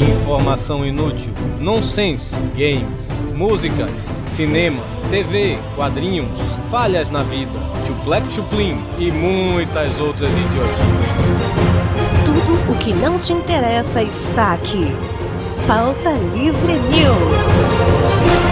Informação inútil, nonsense, games, músicas, cinema, TV, quadrinhos, falhas na vida, chuplec chuplin e muitas outras idiotices. Tudo o que não te interessa está aqui. Pauta Livre News.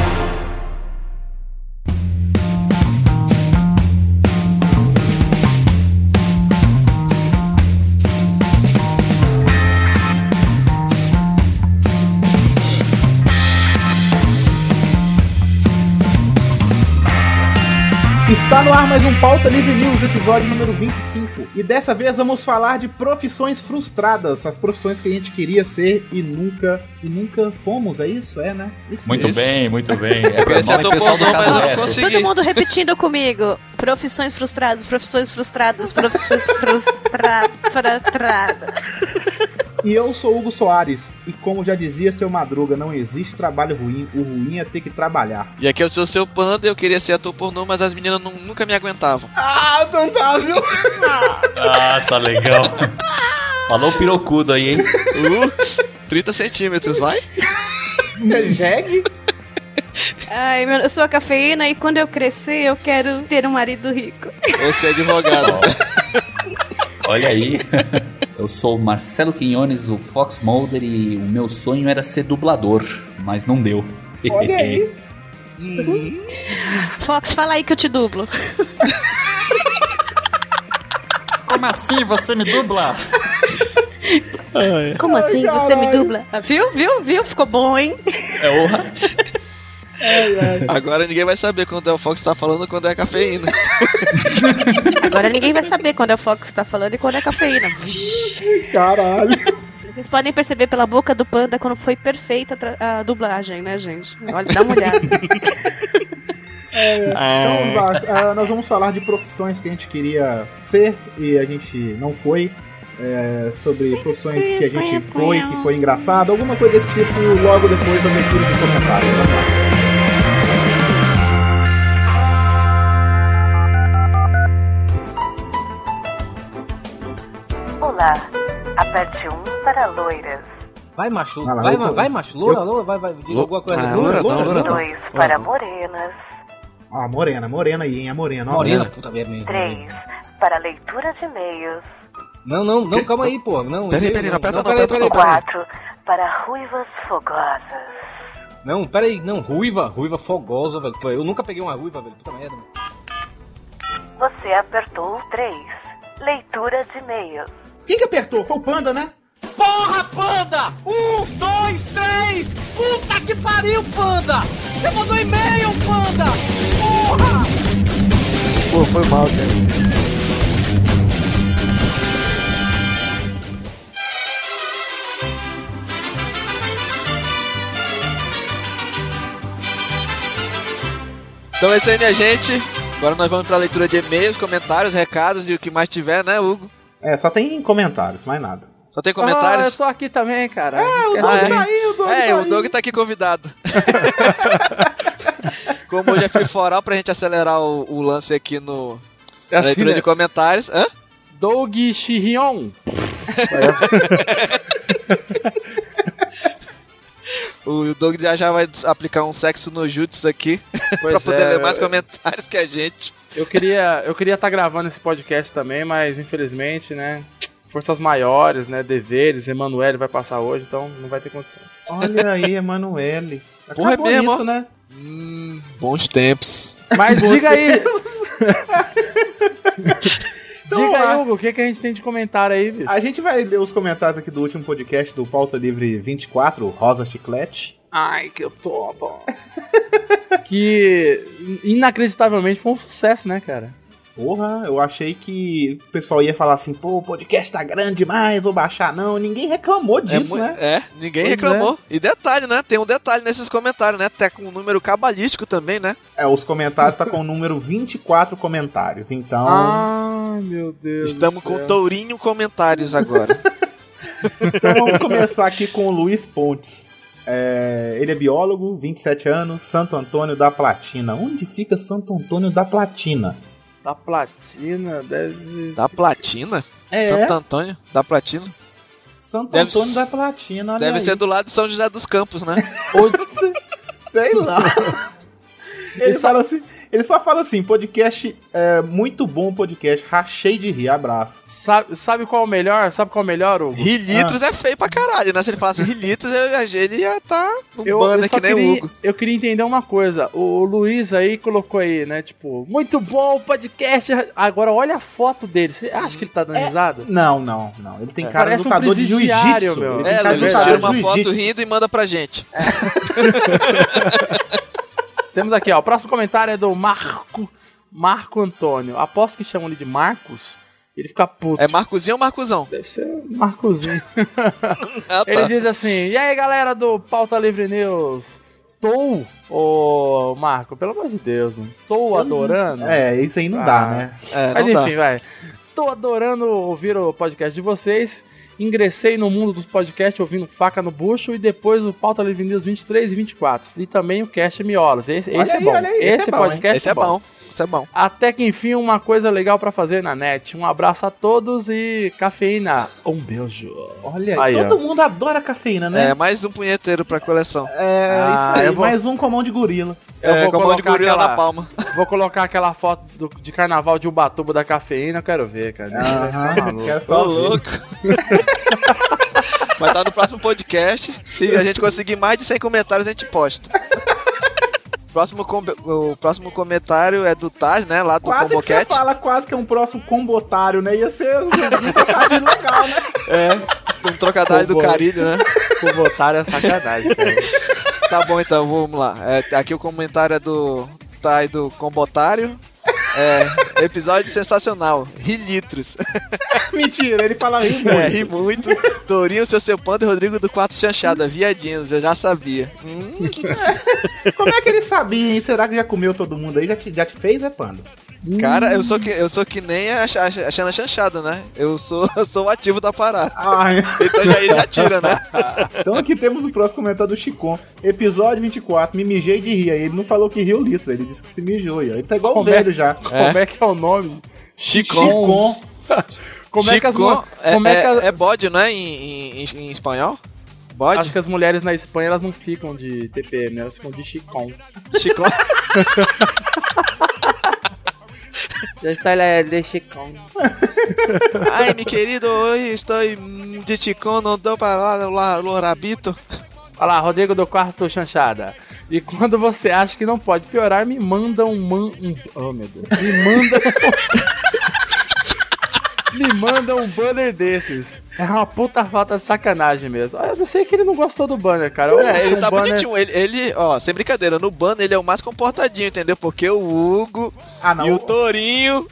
Está no ar mais um Pauta Livre News, episódio número 25. E dessa vez vamos falar de profissões frustradas, as profissões que a gente queria ser e nunca e nunca fomos, é isso? É, né? Isso Muito mesmo. bem, muito bem. É normal, ator pessoal do mas eu não consegui. Todo mundo repetindo comigo. Profissões frustradas, profissões frustradas, profissões frustradas. E eu sou Hugo Soares, e como já dizia seu Madruga, não existe trabalho ruim, o ruim é ter que trabalhar. E aqui eu sou o seu panda, eu queria ser ator pornô, mas as meninas nu- nunca me aguentavam. Ah, então tá, viu? Ah, tá legal. Falou pirocudo aí, hein? Uh, 30 centímetros, vai? Jeg? Ai, meu, eu sou a cafeína e quando eu crescer eu quero ter um marido rico. Ou ser advogado. Olha aí. Eu sou o Marcelo Quinones, o Fox Mulder, e o meu sonho era ser dublador, mas não deu. Olha aí. Fox, fala aí que eu te dublo. Como assim você me dubla? Como assim você me dubla? Viu, viu, viu? Ficou bom, hein? É honra. Agora ninguém vai saber quando é o Fox tá falando quando é a cafeína. Agora ninguém vai saber quando é o Fox que tá falando e quando é a cafeína. Vixe. Caralho. Vocês podem perceber pela boca do panda quando foi perfeita a dublagem, né, gente? Olha, dá uma olhada. Então vamos lá, ah, nós vamos falar de profissões que a gente queria ser e a gente não foi. é, sobre profissões que a gente foi, que foi engraçado, alguma coisa desse tipo, logo depois da leitura de comentários. Olá, aperte 1 para loiras, Vai, macho, Vai lá, vai, ma- vai, macho, loura, loura, vai, vai, diga alguma coisa. Ah, Loura, loura, não, loura, loura loura. 2 para morenas, Ó, morena, morena aí, hein? A morena, ó. Morena, puta merda. 3 para leitura de e-mails, Não, não, não, calma aí, pô. Não, Peraí, não, peraí, não aperta não, peraí, aperta peraí. 4 para ruivas fogosas, Não, peraí, não, ruiva, ruiva fogosa, velho. Eu nunca peguei uma ruiva, velho, puta merda. você apertou o 3, leitura de e-mails, Quem que apertou? Foi o Panda, né? Porra, panda! Um, dois, três! Puta que pariu, panda! Você mandou e-mail, panda! Porra! Pô, foi mal, cara. Então é isso aí, minha gente. Agora nós vamos pra leitura de e-mails, comentários, recados e o que mais tiver, né, Hugo? É, só tem comentários, mais nada. Só tem Ah, eu comentários? tô aqui também, cara. É, o Doug Ah, é? tá aí, o Doug É, tá o aí. Doug tá aqui convidado. Como hoje é free for all, pra gente acelerar o, o lance aqui no É na assim, leitura né? de comentários. Hã? Doug Chirion. O Doug já já vai aplicar um sexo no jutsu aqui pra poder é, ler mais comentários que a gente. Eu queria eu queria estar gravando esse podcast também, mas infelizmente, né? Forças maiores, né? Deveres, Emanuele vai passar hoje, então não vai ter condição. Olha aí, Emanuele. Porra, é mesmo, isso, ó. né? Hum, bons tempos. Mas diga aí, Então, diga aí, Hugo, o que, que a gente tem de comentário aí, bicho? A gente vai ler os comentários aqui do último podcast do Pauta Livre 24, Rosa Chiclete. Ai, que eu tô, pô. que inacreditavelmente foi um sucesso, né, cara? Porra, eu achei que o pessoal ia falar assim, pô, o podcast tá grande demais, vou baixar. Não, ninguém reclamou É, disso, mu- né? é, ninguém Pois reclamou. E detalhe, né? Tem um detalhe nesses comentários, né? Até com um número cabalístico também, né? É, os comentários tá com o número 24 comentários, então... Ai, meu Deus. Estamos com céu. Tourinho comentários agora. Então vamos começar aqui com o Luiz Pontes. É, ele é biólogo, 27 anos, Santo Antônio da Platina. Onde fica Santo Antônio da Platina? Da platina, deve. da platina? É, Santo Antônio, da Platina. Santo Deve Antônio da Platina, olha Deve aí. ser do lado de São José dos Campos, né? Sei lá. Ele fala assim, ele só fala assim, podcast é muito bom podcast, rachei de rir, abraço. Sabe, sabe qual é o melhor? Sabe qual é o melhor, Hugo? Rilitros é feio pra caralho, né? Se ele falasse Rilitros, eu ele ia tá no Eu, só que nem o queria, Hugo. eu queria entender uma coisa. O Luiz aí colocou aí, né? Tipo, muito bom o podcast. Agora olha a foto dele. Você acha que ele tá dando risada? Não, não, não. Ele tem É. cara de um lutador de presidiário, jiu-jitsu. meu. Ele tem É, de Luiz, tira de uma foto rindo e manda pra gente. Temos aqui, ó. O próximo comentário é do Marco, Marco Antônio. Aposto que chamam ele de Marcos. Ele fica puto. É Marcozinho ou Marcozão? Deve ser Marcozinho. Ah, Ele tá. diz assim: E aí, galera do Pauta Livre News? Tô, ô Marco, pelo amor de Deus, mano. Tô adorando. É, isso aí não Ah. dá, né? É, Mas não dá. enfim, vai. Tô adorando ouvir o podcast de vocês. Ingressei no mundo dos podcasts ouvindo Faca no Bucho e depois o Pauta Livre News 23 e 24. E também o Cast Miolas. Esse, esse é aí, bom. olha aí, esse esse é bom, podcast Esse é bom. Esse é bom. Até que enfim, uma coisa legal pra fazer na net. Um abraço a todos e cafeína. Um beijo. Olha, Aí, todo ó. mundo adora cafeína, né? É, mais um punheteiro pra coleção. É, Ah, isso aí, vou- mais um com mão de gorila. Eu é, vou com a mão de gorila aquela- na palma. Vou colocar aquela foto do- de carnaval de Ubatuba da cafeína, eu quero ver, cara. Tá maluco. quero Ô, só ver. louco. Vai estar no próximo podcast. Se a gente conseguir mais de 100 comentários, a gente posta. Próximo com- o próximo comentário é do Taz, né? Lá do Quase que você fala quase que é um próximo combotário, né? Ia ser um trocadilho legal, né? É, um trocadilho do Combo. Carilho, né? O botar é sacanagem, cara. Tá bom, então, vamos lá. É, aqui o comentário é do Thay do Combotário. É, episódio sensacional. Rilitros. Mentira, ele fala rir muito. É, ri muito. Tourinho, seu seu panda e Rodrigo do Quatro Chanchada. Viadinhos, eu já sabia. Hum, Como é que ele sabia, hein? Será que já comeu todo mundo aí? Já te, já te fez, é panda? Cara, eu sou que, eu sou que nem a, Ch- a Xana Chanchada, né? Eu sou, eu sou o ativo da parada. Ai, Então já, ele já tira, né? então aqui temos o próximo comentário do Chicon. Episódio 24, me mijei de rir. Aí Ele não falou que riu litro, ele disse que se mijou. aí. Ele tá igual o é? velho já. Como é que é o nome? Chicon. Chicon. Como é que as é, como é que as- é- é bode, não é? Em, em, em- espanhol? Bode? Acho que as mulheres na Espanha elas não ficam de TPM, né? elas ficam de chicom. Chicon. Está ele de chicom. Ai, mi querido, hoje estou de Chicon, não dou para lá, lo rabito. Olha lá, Rodrigo do Quarto Chanchada. E quando você acha que não pode piorar, me manda um man... Um... Oh, meu Deus. Me manda. me manda um banner desses. É uma puta falta de sacanagem mesmo. Ah, Eu sei que ele não gostou do banner, cara. É, ele tá banner- bonitinho. Ele, ele, ó, sem brincadeira, no banner ele é o mais comportadinho, entendeu? Porque o Hugo Ah, não. e o Torinho.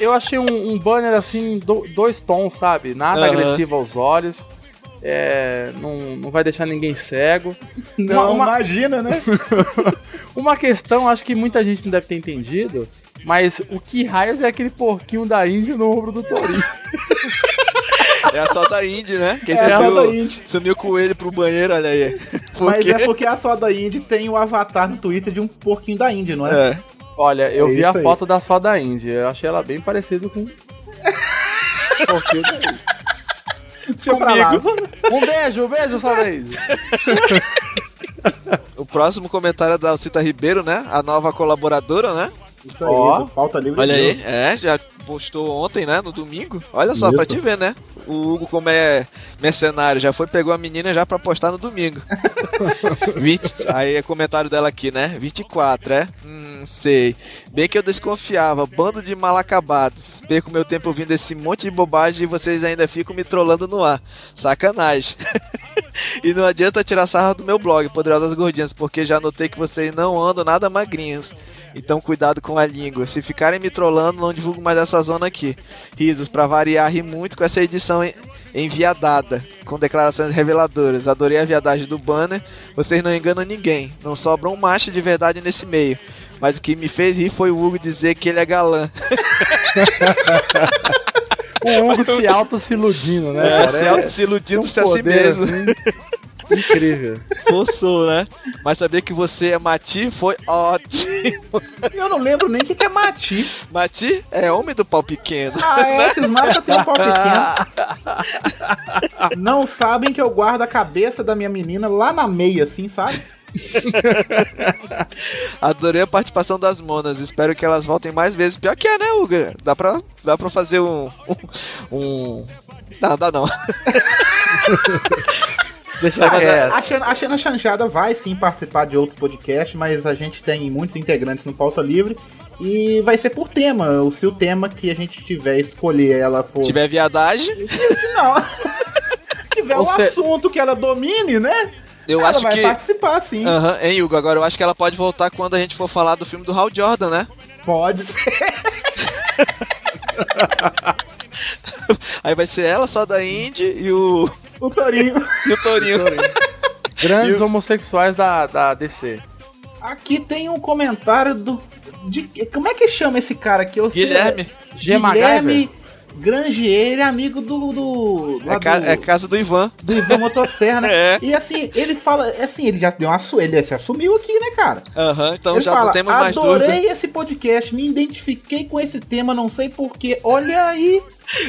Eu achei um, um banner assim, do- dois tons, sabe? Nada Aham. agressivo aos olhos. É, não, não vai deixar ninguém cego. Não, uma- imagina, né? Uma questão, acho que muita gente não deve ter entendido, mas o que raios é aquele porquinho da Índia no ombro do Torinho? É a só da Indy, né? Quem É a sumiu, soda indie. sumiu com ele pro banheiro, olha aí. Por Mas quê? é porque a soda indie tem o avatar no Twitter de um porquinho da Índia, não é? É. Olha, eu É vi a aí. foto da soda Índia, eu achei ela bem parecida com. porquinho da Índia. Deixa eu pra lá. Um beijo, um beijo, Índia. O próximo comentário é da Alcita Ribeiro, né? A nova colaboradora, né? Isso aí, Ó. do pauta livre. Olha de aí, Deus. é, já postou ontem, né? No domingo. Olha só, Isso. pra te ver, né? O Hugo, como é mercenário, já foi, pegou a menina já pra postar no domingo. 20, aí é comentário dela aqui, né? 24, é? Hum, sei. Bem que eu desconfiava, bando de mal acabados. Perco meu tempo ouvindo esse monte de bobagem e vocês ainda ficam me trollando no ar. Sacanagem. e não adianta tirar sarra do meu blog, Poderosas Gordinhas, porque já notei que vocês não andam nada magrinhos. Então cuidado com a língua. Se ficarem me trollando, não divulgo mais essa zona aqui. Risos, pra variar, ri muito com essa edição en- enviadada, com declarações reveladoras. Adorei a viadagem do banner. Vocês não enganam ninguém. Não sobra um macho de verdade nesse meio. Mas o que me fez rir foi o Hugo dizer que ele é galã. O Hugo se auto se iludindo, né? É, cara? se auto se iludindo um se a si mesmo. assim. Incrível. Forçou, né? Mas saber que você é Mati foi ótimo. Eu não lembro nem o que, que é Mati. Mati é homem do pau pequeno. Ah, é, esses marcas têm um pau pequeno. Não sabem que eu guardo a cabeça da minha menina lá na meia, assim, sabe? Adorei a participação das monas. Espero que elas voltem mais vezes. Pior que é, né, Uga? Dá pra, dá pra fazer um. Um. um... Não, dá não. Deixa Mas quieto. a, a, Xana- a Xana Chanchada vai sim participar de outros podcasts, mas a gente tem muitos integrantes no Pauta Livre. E vai ser por tema. O se o tema que a gente tiver escolher ela for. Tiver viadagem, Não. se tiver Ou um se- assunto que ela domine, né? Eu ela acho vai que. participar sim. Aham, hein, Hugo? Agora eu acho que ela pode voltar quando a gente for falar do filme do Hal Jordan, né? Pode ser. Aí vai ser ela só da Indy e o. O Torinho. E o Torinho. Grandes E o- homossexuais da, da DC. Aqui tem um comentário do. De, como é que chama esse cara aqui? Eu sei- Guilherme. G. Guilherme Grangier, ele é amigo do. do, É, ca- do- é casa do Ivan. do Ivan Motosserra, né? É. E assim, ele fala, assim, ele já deu uma ele se assumiu aqui, né, cara? Aham, então ele já fala, não temos mais adorei dúvida. esse podcast, me identifiquei com esse tema, não sei porquê. Olha aí.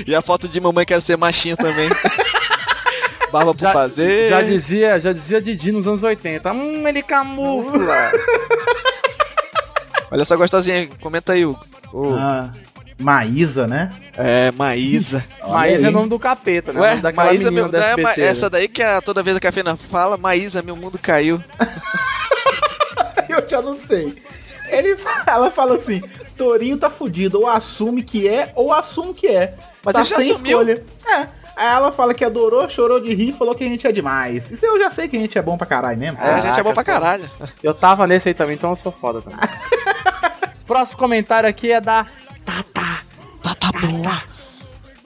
E a foto de mamãe quero ser machinha também. Barba por Já, fazer. já dizia, já dizia Didi nos anos 80. Hum, ele camufla. Olha essa gostosinha, comenta aí, Hugo. Ah, Maísa, né? É, Maísa. Maísa aí. é nome do capeta, né? O Ué, Maísa, menina meu, da não é ma- né? essa daí que a, toda vez a cafeína fala, Maísa, meu mundo caiu. Eu já não sei. Ele, ela fala assim: Torinho tá fudido, ou assume que é, ou assume que é. Mas tá ele já sem assumiu. escolha. É. Aí ela fala que adorou, chorou de rir, falou que a gente é demais. Isso eu já sei que a gente é bom pra caralho mesmo. É, a gente é bom pra caralho. Eu tava nesse aí também, então eu sou foda também. Próximo comentário aqui é da Tata. Tá, tá boa.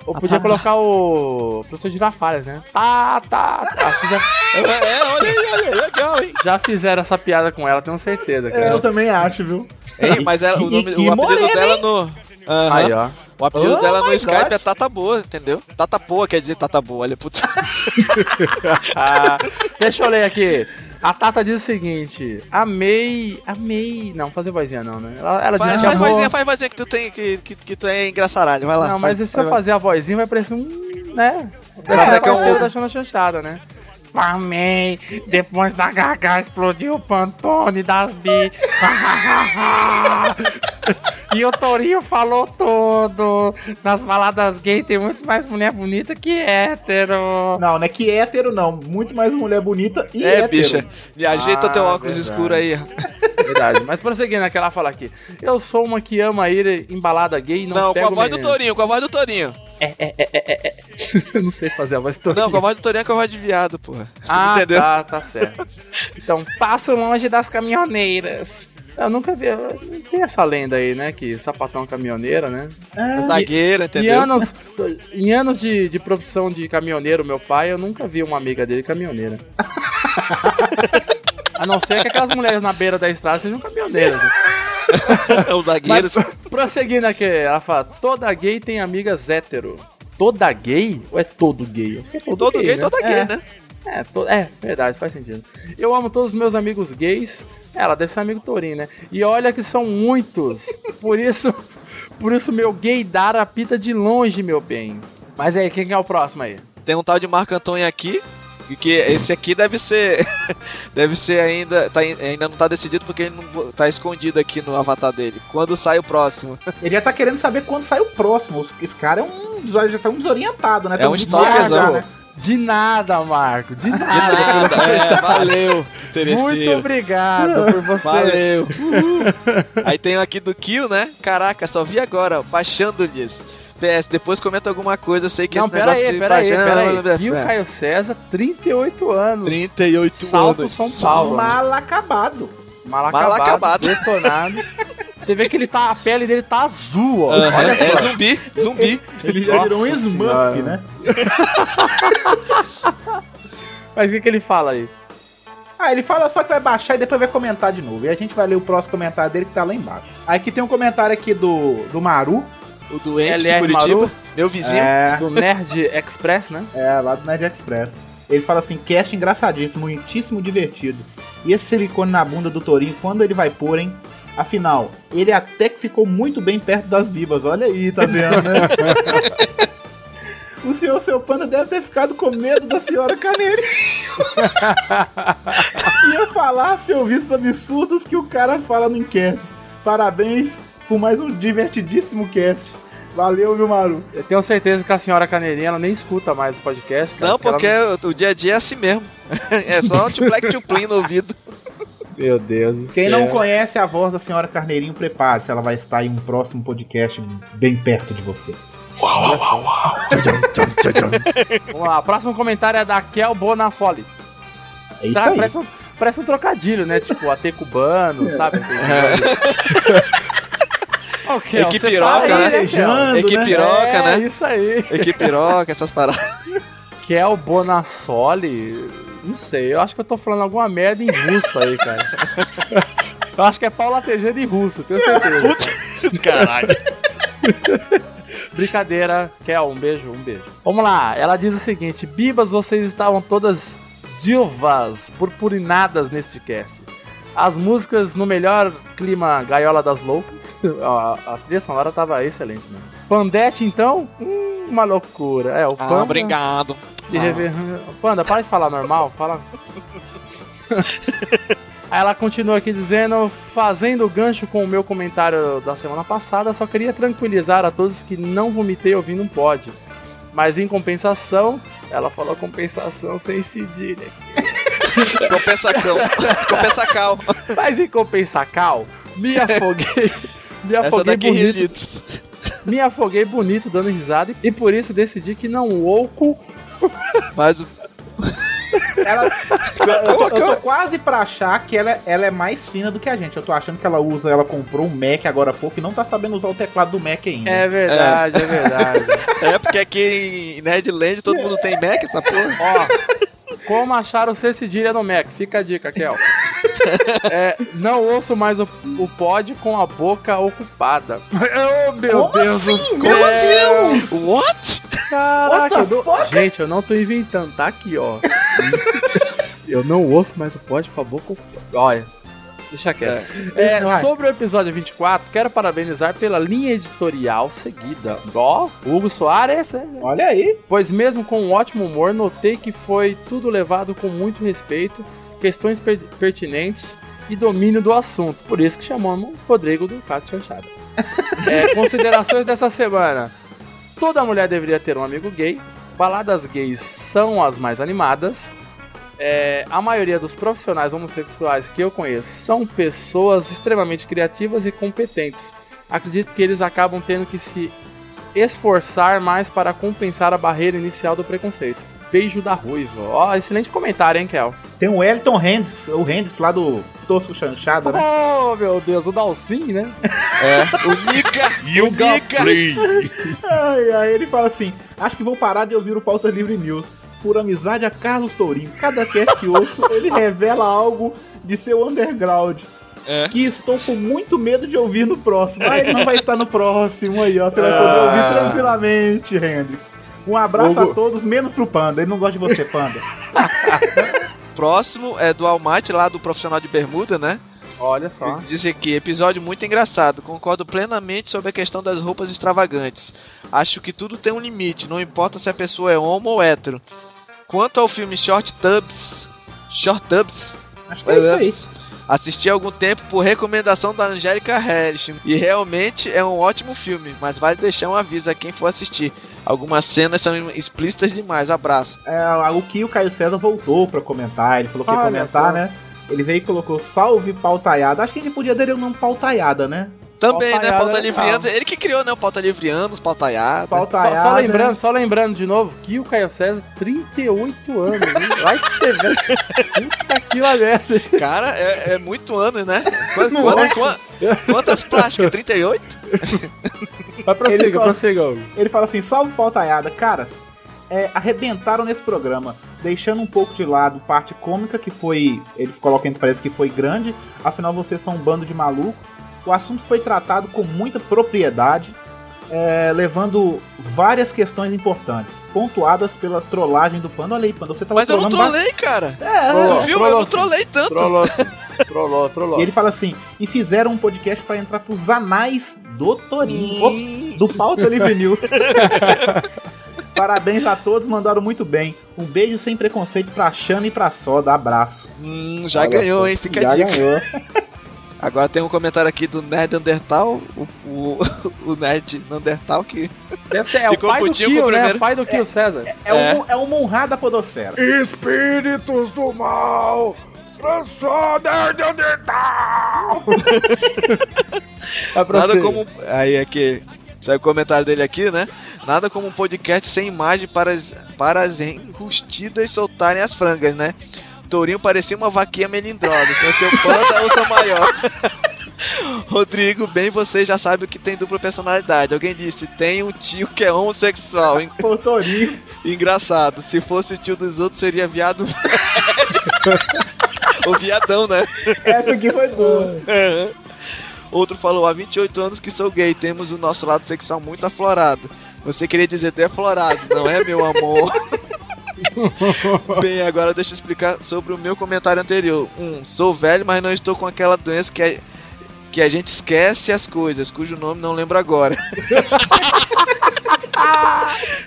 Ou podia Tata. colocar o professor Girafales, né? Tata. Acho que já, É, olha aí, olha aí, legal, hein? já fizeram essa piada com ela, tenho certeza. É, Cara. eu também acho, viu? Hein, mas ela, o, nome, e o apelido morena, dela hein? no. Aham. Aí, ó. O apelido Oh dela no Skype God. é Tata Boa, entendeu? Tata Boa quer dizer Tata Boa, olha, puta. Ah, deixa eu ler aqui. A Tata diz o seguinte: Amei. Amei. Não, fazer vozinha não, né? Ela, ela Faz, diz faz amor- vozinha, faz vozinha que tu tem, que, que, que tu é engraçaralho, vai lá. Não, mas faz, se eu vai, fazer a vozinha vai parecer um. né? É, Vai que é um- parecer da Xana chanchada, né? Amei, depois da Gaga explodiu o Pantone das bi. e o Torinho falou tudo. Nas baladas gay tem muito mais mulher bonita que hétero. Não, não é que hétero, não. Muito mais mulher bonita e É, hétero. bicha, me ajeita Ah, teu óculos verdade. escuro aí. Verdade. Mas prosseguindo aqui, ela fala aqui. Eu sou uma que ama ir em balada gay e não, Não, com pego a voz do menino. Torinho, com a voz do Torinho. Eu não sei fazer a voz do Torinho. Não, com a voz do Torinho é com a voz de viado, porra. Ah, entendeu? tá, tá certo. Então, passo longe das caminhoneiras. Eu nunca vi. Tem essa lenda aí, né? Que sapatão é caminhoneira, né? Zagueira, Em entendeu? anos, em anos de, de profissão de caminhoneiro, meu pai, eu nunca vi uma amiga dele caminhoneira. A não ser que aquelas mulheres na beira da estrada sejam caminhoneiras. né? Os zagueiros. Mas, prosseguindo aqui, ela fala: toda gay tem amigas hétero. Toda gay? Ou é todo gay? É todo, Todo gay, né? toda gay, É. né? É, to- é, verdade, faz sentido. Eu amo todos os meus amigos gays. Ela deve ser amigo Torinho, né? E olha que são muitos. Por isso, por isso meu gaydar apita de longe, meu bem. Mas aí, quem que é o próximo aí? Tem um tal de Marco Antônio aqui. Que esse aqui deve ser. deve ser ainda. Tá, ainda não tá decidido porque ele não tá escondido aqui no avatar dele. Quando sai o próximo? Ele já tá querendo saber quando sai o próximo. Esse cara é um. Já tá um desorientado, né? É Tá um desorientado, stalkerzão. né? De nada, Marco. De nada. Nada, é, valeu, Muito obrigado por você. Valeu. Uhul. Aí tem um aqui do Kill, né? Caraca, só vi agora, baixando-lhes. PS, depois comenta alguma coisa, eu sei que Não, esse pera negócio aí, de pera aí, pera aí. E o É, Caio César, 38 anos. 38 Salto anos. São Paulo. Mal acabado. Mal Mal acabado, acabado. detonado. Você vê que ele tá, a pele dele tá azul, ó. É zumbi, zumbi. Ele já virou um Smurf, né? Mas o que, que ele fala aí? Ah, ele fala só que vai baixar e depois vai comentar de novo. E a gente vai ler o próximo comentário dele que tá lá embaixo. Aí aqui tem um comentário aqui do, do Maru. O doente de LR Curitiba, Maru. meu vizinho. É, Do Nerd Express, né? é, lá do Nerd Express. Ele fala assim: cast engraçadíssimo, muitíssimo divertido. E esse silicone na bunda do Torinho, quando ele vai pôr, hein? Afinal, ele até que ficou muito bem perto das vivas. Olha aí, tá vendo, né? O senhor seu panda deve ter ficado com medo da senhora Caneirinho. Ia falar se ouvisse os absurdos que o cara fala no cast. Parabéns por mais um divertidíssimo cast. Valeu, meu Maru. Eu tenho certeza que a senhora Caneirinha ela nem escuta mais o podcast. cara, Não, porque ela o dia a dia é assim mesmo. É só um tuplec tuplim no ouvido. Meu Deus do Quem céu. não conhece a voz da senhora Carneirinho, prepare-se. Ela vai estar em um próximo podcast bem perto de você. Vamos lá, o próximo comentário é da Kel Bonassoli. É isso Sabe, aí. Parece, um, parece um trocadilho, né? Tipo, AT cubano, É. sabe? Ô, Kel, Equipe você piroca, para aí, né? Kel? Viajando, Equipe né? piroca, é, né? isso aí. Equipe piroca, essas paradas. Kel Bonassoli, não sei, eu acho que eu tô falando alguma merda em russo aí, cara. Eu acho que é Paula Tejano em russo, tenho certeza. Caralho. Brincadeira, Kel, um beijo, um beijo. Vamos lá, ela diz o seguinte: Bibas, vocês estavam todas divas, purpurinadas neste cast. As músicas no melhor clima Gaiola das Loucas. A, a trilha sonora tava excelente, né? Pandete, então, hum, uma loucura. É, o Ah, Panda obrigado. se rever... Panda, para de falar normal, fala. Aí ela continua aqui dizendo, fazendo gancho com o meu comentário da semana passada, só queria tranquilizar a todos que não vomitei ouvindo um pod. Mas em compensação, ela falou compensação sem cedilha. Compensacão. Compensacal. Mas em compensacal, me afoguei. Me Essa afoguei bonito. Me afoguei bonito dando risada e por isso decidi que não ouco. Mas o. Ela, eu, tô, eu tô quase pra achar que ela, ela é mais fina do que a gente. Eu tô achando que ela usa, ela comprou um Mac agora há pouco e não tá sabendo usar o teclado do Mac ainda. É verdade, é verdade. É porque aqui em Nerdland todo mundo tem Mac, essa porra. Ó, como achar o C cedilha no Mac? Fica a dica, Kel. É, não ouço mais o, o pod com a boca ocupada. Oh, meu Como Deus do assim? céu! Meu Deus! What? Caraca, What eu não- gente, eu não tô inventando, tá aqui, ó. eu não ouço mais o pod com a boca ocupada. Olha, deixa quieto. É, Vai. sobre o episódio 24, quero parabenizar pela linha editorial seguida. Ó, Hugo Soares, é, Olha aí. pois mesmo com um ótimo humor, notei que foi tudo levado com muito respeito, questões per- pertinentes e domínio do assunto. Por isso que chamamos Rodrigo do Cato Chanchada. É, considerações dessa semana. Toda mulher deveria ter um amigo gay. Baladas gays são as mais animadas. É, a maioria dos profissionais homossexuais que eu conheço são pessoas extremamente criativas e competentes. Acredito que eles acabam tendo que se esforçar mais para compensar a barreira inicial do preconceito. Beijo da Ruiva. Ó, excelente comentário, hein, Kel? Tem o Elton Hendrix, o Hendrix lá do Tosco Chanchada, né? Oh, meu Deus, o Dalcin, né? É. O Niga. o Niga. Ai, aí ele fala assim: Acho que vou parar de ouvir o Pauta Livre News. Por amizade a Carlos Tourinho. Cada cast que ouço, ele revela algo de seu underground. É. Que estou com muito medo de ouvir no próximo. Ah, ele não vai estar no próximo aí, ó. Você vai poder ouvir Ah. tranquilamente, Hendrix. Um abraço Hugo. a todos, menos pro Panda. Ele não gosta de você, Panda. Próximo é do Almighty lá do profissional de bermuda, né? Olha só. Diz aqui, episódio muito engraçado. Concordo plenamente sobre a questão das roupas extravagantes. Acho que tudo tem um limite, não importa se a pessoa é homo ou hétero. Quanto ao filme Short Tubs, Short Tubs, Acho que é isso aí. assisti há algum tempo por recomendação da Angélica Harris e realmente é um ótimo filme, mas vale deixar um aviso a quem for assistir. Algumas cenas são explícitas demais. Abraço. É, o que o Caio César voltou pra comentar. Ele falou que ia comentar, né? Ele veio e colocou salve pautaiada. Acho que a gente podia dar o nome pautaiada, né? Também, né? Pauta Livrianos. Ele que criou, né? O Pauta Livrianos, Pautaiada. Só, Pautaiada. só lembrando, só lembrando de novo que o Caio César, 38 anos. hein? Vai ser velho. Puta que lá merda. Cara, é, é muito ano, né? Quantas, quantas, é? quan- quantas plásticas? 38? Mas prossiga, Ele fala- prossiga. Ele fala assim: salve pautaiada. Caras, é, arrebentaram nesse programa, deixando um pouco de lado parte cômica, que foi. Ele coloca entre parece que foi grande. Afinal, vocês são um bando de malucos. O assunto foi tratado com muita propriedade. é, levando várias questões importantes, pontuadas pela trollagem do Panda. Olha aí, Panda, você tava Mas eu não trollando trolei, cara. É, Trollou. Tu viu? trollou eu não sim. trolei tanto. Trollou, trollou, trollou. E ele fala assim: e fizeram um podcast pra entrar pros anais do Torinho. Ops, do Pauta Livre News. Parabéns a todos, mandaram muito bem. Um beijo sem preconceito pra Xana e pra Soda. Abraço. Hum, já Olha ganhou, hein? Fica já a dica. ganhou. Agora tem um comentário aqui do Nerd Undertal, o, o, o Nerd Undertal que. Deve ser, é o Ficou pai do putinho com Kill, o né? primeiro. O pai do Kill, César. É, É. Um, é uma honrada podosfera. Espíritos do mal, transforma Neandertal! Vai pra Nada como. Aí é que. Sai o comentário dele aqui, né? Nada como um podcast sem imagem para as, para as enrustidas soltarem as frangas, né? Tourinho parecia uma vaquinha melindrosa, sem seu panda ou seu maior. Rodrigo, bem você já sabe o que tem dupla personalidade. Alguém disse, tem um tio que é homossexual. Pô, Torinho. Engraçado. Se fosse o tio dos outros, seria viado. Ou viadão, né? Essa aqui foi boa. Outro falou, há 28 anos que sou gay, temos o nosso lado sexual muito aflorado. Você queria dizer deflorado, não é, meu amor? Bem, agora deixa eu explicar sobre o meu comentário anterior. Um, sou velho, mas não estou com aquela doença que, é, que a gente esquece as coisas, cujo nome não lembro agora.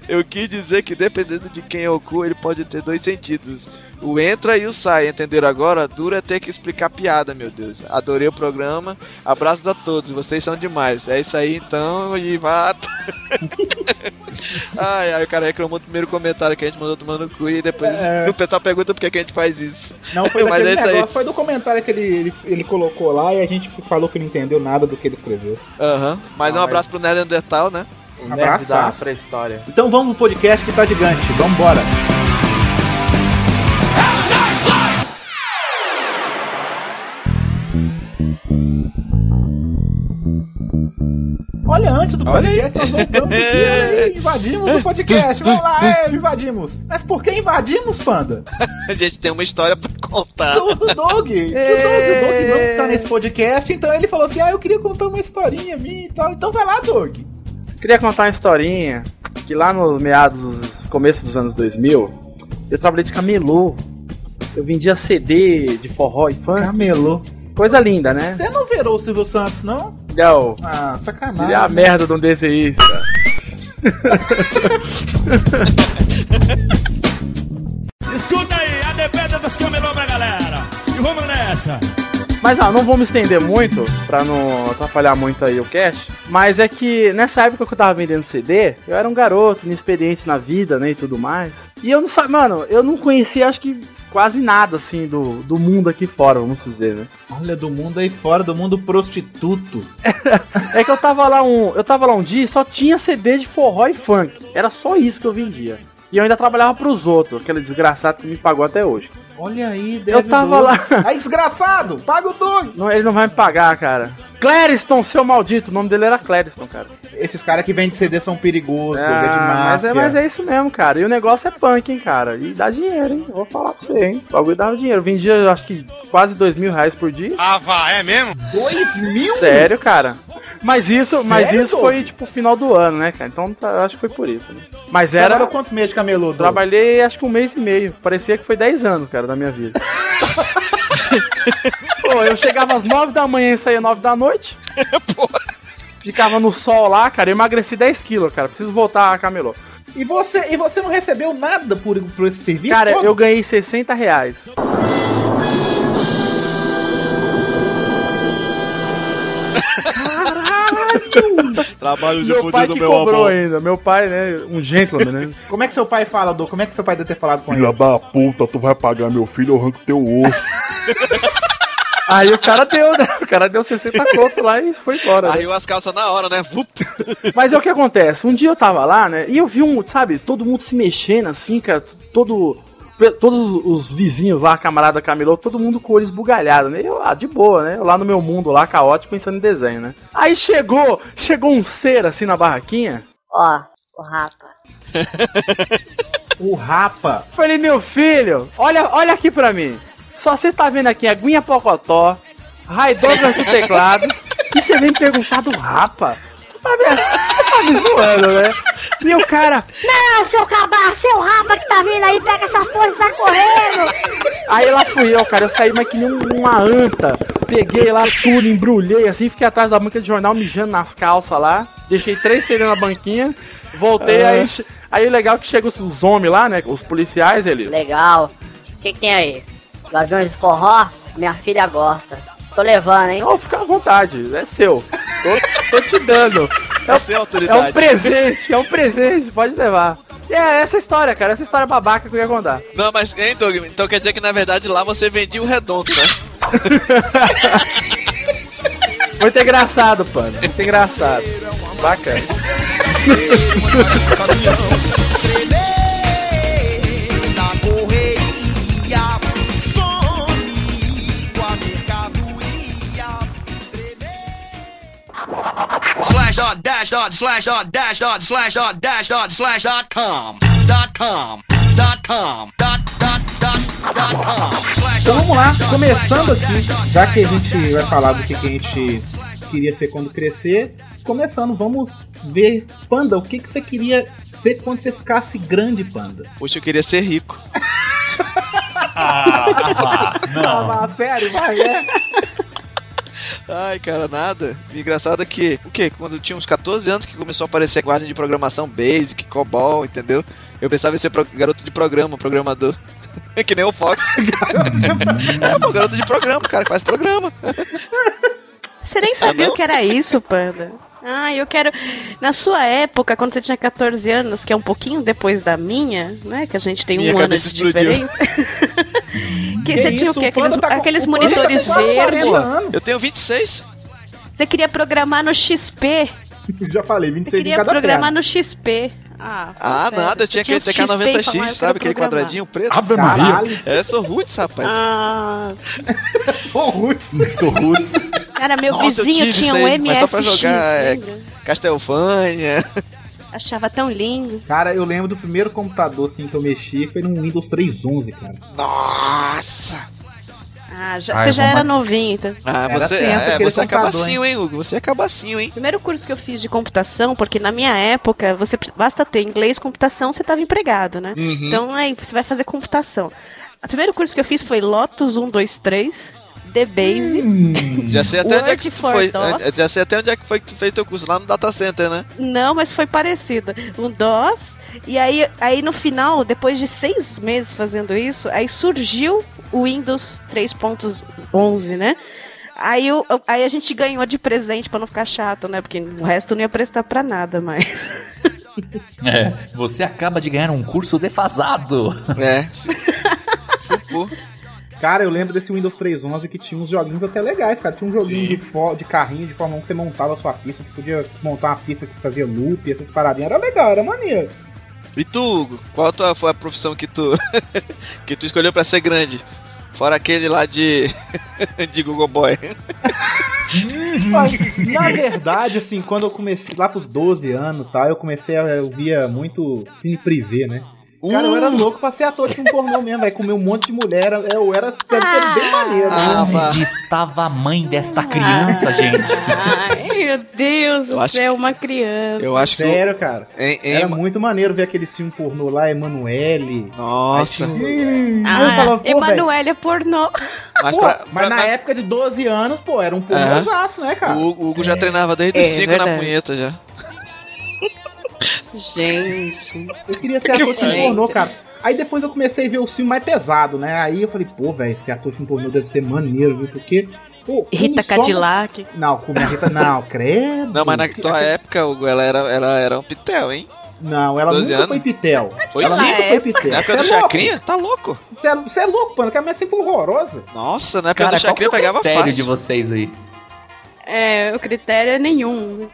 Eu quis dizer que dependendo de quem é o cu, ele pode ter dois sentidos. O entra e o sai, entenderam agora? Dura ter que explicar piada, meu Deus. Adorei o programa. Abraços a todos, vocês são demais. É isso aí então, e vá. ai, ai, o cara reclamou do primeiro comentário que a gente mandou tomando cu e depois É. o pessoal pergunta por que que a gente faz isso. Não, foi Mas é aí. negócio, foi do comentário que ele, ele, ele colocou lá e a gente falou que não entendeu nada do que ele escreveu. Aham. Mais um Ah, abraço pro Neandertal, né? O Abraçaço. pré-história. Então vamos pro podcast que tá gigante. Vambora. Olha, antes do podcast, nós voltamos aqui, aí, invadimos o podcast. Vamos lá, é, invadimos. Mas por que invadimos, Panda? A gente tem uma história pra contar. Do, do Dog. Do Dog, o Dog não tá nesse podcast, então ele falou assim: ah, eu queria contar uma historinha minha e tal. Então vai lá, Dog. Queria contar uma historinha que lá no meados, começo dos anos 2000, eu trabalhei de camelô. Eu vendia CD de forró e funk. Camelô. Coisa linda, né? Você não verou o Silvio Santos, não? Não. Ah, sacanagem. Ele é a merda de um desenhista. Escuta aí, a dependa dos camelô pra galera. E vamos nessa. Mas não, não vou me estender muito, pra não atrapalhar muito aí o cast. Mas é que nessa época que eu tava vendendo CD, eu era um garoto, inexperiente na vida, né, e tudo mais. E eu não sabia, mano, eu não conhecia, acho que quase nada, assim, do, do mundo aqui fora, vamos dizer, né. Olha, do mundo aí fora, do mundo prostituto. É que eu tava lá um, eu tava lá um dia e só tinha CD de forró e funk. Era só isso que eu vendia. E eu ainda trabalhava pros outros, aquele desgraçado que me pagou até hoje. Olha aí, Eu tava lá. Aí, desgraçado, paga o Doug. Não, ele não vai me pagar, cara. Clériston, seu maldito. O nome dele era Clériston, cara. Esses caras que vendem CD são perigosos, Doug, é de Ah, mas, é, mas é isso mesmo, cara. E o negócio é punk, hein, cara. E dá dinheiro, hein. Eu Vou falar pra você, hein. O bagulho dava dinheiro. Vendia, acho que quase dois mil reais por dia. Ah, vá, é mesmo? Dois mil? Sério, cara. Mas isso, mas Sério, isso Doug? foi, tipo, final do ano, né, cara. Então tá, eu acho que foi por isso, né. Mas era... Trabalhou quantos meses de camelô? Trabalhei acho que um mês e meio. Parecia que foi 10 anos, cara, da minha vida. Pô, eu chegava às 9 da manhã e saía às 9 da noite. Ficava no sol lá, cara, eu emagreci 10 quilos, cara. Preciso voltar a camelô. E você, e você não recebeu nada por, por esse serviço? Cara, todo? eu ganhei 60 reais. Trabalho de Meu pai fudido, que meu cobrou ainda. Meu pai, né, um gentleman, né? Como é que seu pai fala, Doug? Como é que seu pai deve ter falado com Filha ele? da puta, tu vai pagar meu filho, eu arranco teu osso. Aí o cara deu, né? O cara deu 60 conto lá e foi embora. né? Arriou as calças na hora, né? Vup. Mas é o que acontece. Um dia eu tava lá, né? E eu vi um, sabe, todo mundo se mexendo assim, cara. Todo. Todos os vizinhos lá, camarada camelô, todo mundo com o olho esbugalhado, né? Eu, ah, de boa, né? Eu lá no meu mundo, lá, caótico, pensando em desenho, né? Aí chegou, chegou um ser assim na barraquinha. Ó, o rapa. O Rapa. Falei, meu filho, olha, olha aqui pra mim. Só você tá vendo aqui Aguinha Pocotó, Ray Douglas do teclado, e você vem me perguntar do Rapa. Você tá me, você tá me zoando, né? E o cara, Não, seu cabaço, seu rapa que tá vindo aí, pega essa porra e sai correndo. Aí lá fui eu, cara. Eu saí mais que nem uma anta. Peguei lá tudo, embrulhei assim, fiquei atrás da banca de jornal mijando nas calças lá. Deixei três CD na banquinha. Voltei, Ah. aí, aí o legal é que chega os, os homens lá, né? Os policiais, ele. Legal. O que, que tem aí? Gaviões de forró? Minha filha gosta. Tô levando, hein? Não, fica à vontade, é seu. Tô, tô te dando. É, é autoridade. um presente, é um presente, pode levar. E é essa história, cara, essa história babaca que eu ia contar. Não, mas, hein, Doug? Então quer dizer que na verdade lá você vendia o redondo, né? Muito engraçado, pano. Muito engraçado. Bacana. dot dash dot slash dot dash dot slash dot dash dot slash dot com dot com dot com dot dot dot dot com. Então vamos lá, começando aqui, já que a gente vai falar do que, que a gente queria ser quando crescer. Começando, vamos ver, Panda, o que, que você queria ser quando você ficasse grande, Panda? Poxa, eu queria ser rico. Ah, não. Ah, sério, vai, é. Ai, cara, nada. E engraçado é que, o quê? Quando eu tinha uns 14 anos que começou a aparecer guarda de programação Basic, COBOL, entendeu? Eu pensava em ser pro- garoto de programa, programador. que nem o Fox. é, pô, garoto de programa, cara, que faz programa. Você nem sabia o que era isso, Panda. Ah, eu quero. Na sua época, quando você tinha 14 anos, que é um pouquinho depois da minha, né? Que a gente tem Minha um ano de diferença. que você tinha o isso, quê? Aqueles, tá aqueles tá monitores quase 40 verdes. anos. Eu tenho 26. Você queria programar no XP. Já falei, Você 26 de queria cada programar piada. no XP. Ah, Ah, sério. nada, eu tinha Você aquele uns XP e falava, TK90X, "Ah, sabe? Aquele programar." quadradinho preto. Ave Maria. Caralho, É, sou roots, rapaz. Ah, sou roots. Sou roots. cara, meu Nossa, vizinho tinha um aí, mas só pra MSX, jogar, é, lembra? Achava tão lindo. Cara, eu lembro do primeiro computador assim que eu mexi foi no Windows 3.11, cara. Nossa! Ah, já, Ai, você já era novinho, então. Ah, Era você, tenso é, você é cabacinho, hein, Hugo? Você é cabacinho, hein? Primeiro curso que eu fiz de computação, porque na minha época, você basta ter inglês, computação, você estava empregado, né? Uhum. Então aí você vai fazer computação. O primeiro curso que eu fiz foi Lotus 123, The Base. Já sei até onde é que tu foi. DOS. Já sei até onde é que foi que tu fez teu curso lá no data center, né? Não, mas foi parecido. Um DOS. E aí, aí no final, depois de seis meses fazendo isso, aí surgiu o Windows 3.11, né? Aí, o- aí a gente ganhou de presente pra não ficar chato, né? Porque o resto não ia prestar pra nada mais. É, você acaba de ganhar um curso defasado. É. Chupou. Cara, eu lembro desse Windows 3.11 que tinha uns joguinhos até legais, cara. Tinha um joguinho de, fo- de carrinho de Fórmula 1 que você montava a sua pista. Você podia montar uma pista que fazia loop, essas paradinhas. Era legal, era maneiro. E tu, Hugo? Qual a tua, foi a profissão que tu que tu escolheu pra ser grande? Fora aquele lá de de Google Boy. Mas, na verdade, assim, quando eu comecei lá pros 12 anos, tá, eu comecei a eu via muito cine privê, né? Cara, eu era louco pra ser ator de um pornô mesmo, vai comer um monte de mulher. Eu era, deve ser bem maneiro. Ah, né? vá. Onde estava a mãe desta criança, gente? Ai, meu Deus Eu do acho céu, uma criança. Eu acho que Sério, cara. em- Era muito maneiro ver aquele filme pornô lá, Emanuele. Nossa. Aí Ah, eu falava, pô, velho. Emanuele é pornô. Mas, Pô, pra- mas pra- na época de 12 anos, pô, era um pornôzaço, né, cara? o, Hugo já treinava desde os É, 5 na punheta já. Gente. Eu queria ser ator de filme pornô, cara. Aí depois eu comecei a ver o filme mais pesado, né? Aí eu falei, pô, velho, ser ator de filme pornô deve ser maneiro, viu? Porque. Pô, Rita só- Cadillac. Não, como a Rita. Não, credo. Não, mas na tua época, Hugo, ela era, ela era um pitel, hein? Não, ela 12 nunca anos? foi Pitel. Foi ela sim. nunca foi Pitel. Na época Cê do é? Chacrinha? Tá louco. Você é, é louco, mano, que a minha sempre foi horrorosa. Nossa, na época Cara, do é Chacrinha o pegava critério de fácil. vocês aí? É, o critério é nenhum.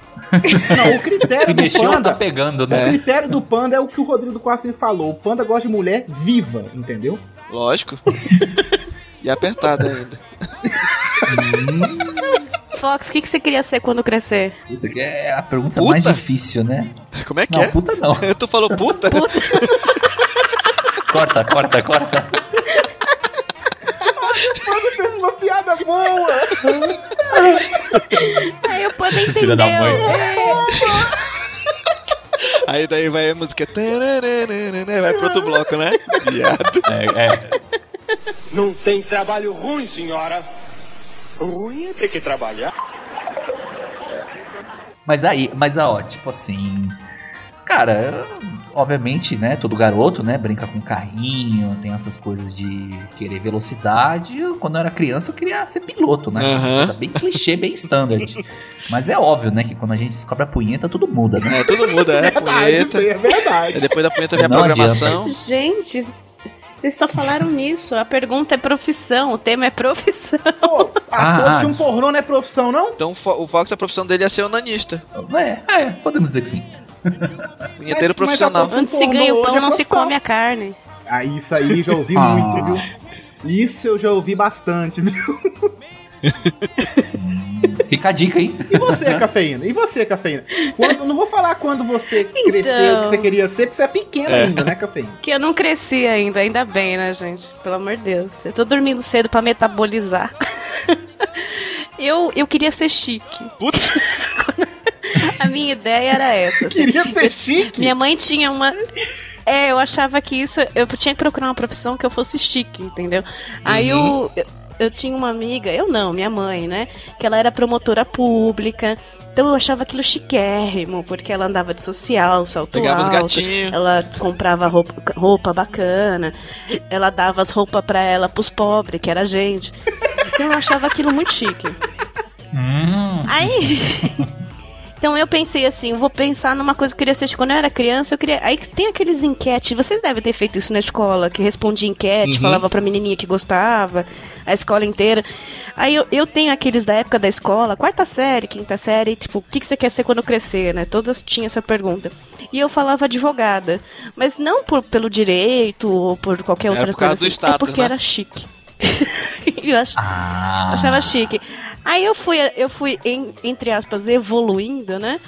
Não, o critério Se do mexeu, Panda. tá pegando, O né? critério do Panda é o que o Rodrigo Quarcinho falou. O Panda gosta de mulher viva, entendeu? Lógico. e apertada ainda. Fox, o que, que você queria ser quando crescer? Puta, que é a pergunta Puta? mais difícil, né? Como é que Não, é? puta não. tu falou puta? Corta, corta, corta. O Panda fez uma piada boa. Aí o Panda Filha da mãe. entendeu. Aí daí vai a música. Vai pro outro bloco, né? Viado. É, é. Não tem trabalho ruim, senhora. Ruim é ter que trabalhar. Mas aí, mas ó, tipo assim. Cara, obviamente, né? Todo garoto, né? Brinca com carrinho, tem essas coisas de querer velocidade. Eu, quando eu era criança, eu queria ser piloto, né? Coisa bem clichê, bem standard. Mas é óbvio, né? Que quando a gente descobre a punheta, tudo muda, né? É, todo mundo é Verdade, isso aí punheta. é verdade. Aí depois da punheta vem a programação. Gente, vocês só falaram nisso. A pergunta é profissão, o tema é profissão. Pô, Ah, ator de ah, um pornô não é profissão, não? Então o Fo- o Fox, a profissão dele ia ser onanista. É, é, podemos dizer que sim. Punheteiro mas profissional. ator- Onde se ganha o pão, é não se come a carne. Ah, isso aí já ouvi Ah. muito, viu? Isso eu já ouvi bastante, viu? Fica a dica, hein? E você, cafeína? E você, cafeína? Quando, não vou falar quando você cresceu, o que você queria ser, porque você é pequena ainda, né, cafeína? Que eu não cresci ainda, ainda bem, né, gente? Pelo amor de Deus. Eu tô dormindo cedo pra metabolizar. eu, eu queria ser chique. Putz, A minha ideia era essa. assim. Queria ser chique? Minha mãe tinha uma. É, eu achava que isso. Eu tinha que procurar uma profissão que eu fosse chique, entendeu? Aí eu, eu, eu tinha uma amiga, eu não, minha mãe, né? Que ela era promotora pública. Então eu achava aquilo chiquérrimo, porque ela andava de social, salto pegava os alto, gatinhos. ela comprava roupa, roupa bacana, ela dava as roupas pra ela pros pobres, que era a gente. Então eu achava aquilo muito chique. Hum. Aí. Então eu pensei assim, eu vou pensar numa coisa que eu queria ser. Quando eu era criança, eu queria. Aí tem aqueles enquetes, vocês devem ter feito isso na escola, que respondia enquete, Uhum. falava pra menininha que gostava, a escola inteira. Aí eu, eu tenho aqueles da época da escola, quarta série, quinta série, tipo, o que, que você quer ser quando crescer, né? Todas tinham essa pergunta. E eu falava advogada. Mas não por, pelo direito ou por qualquer É outra por causa coisa. do assim, status, é porque né? era chique. eu acho, Ah. eu achava chique. Aí eu fui, eu fui em- entre aspas, evoluindo, né?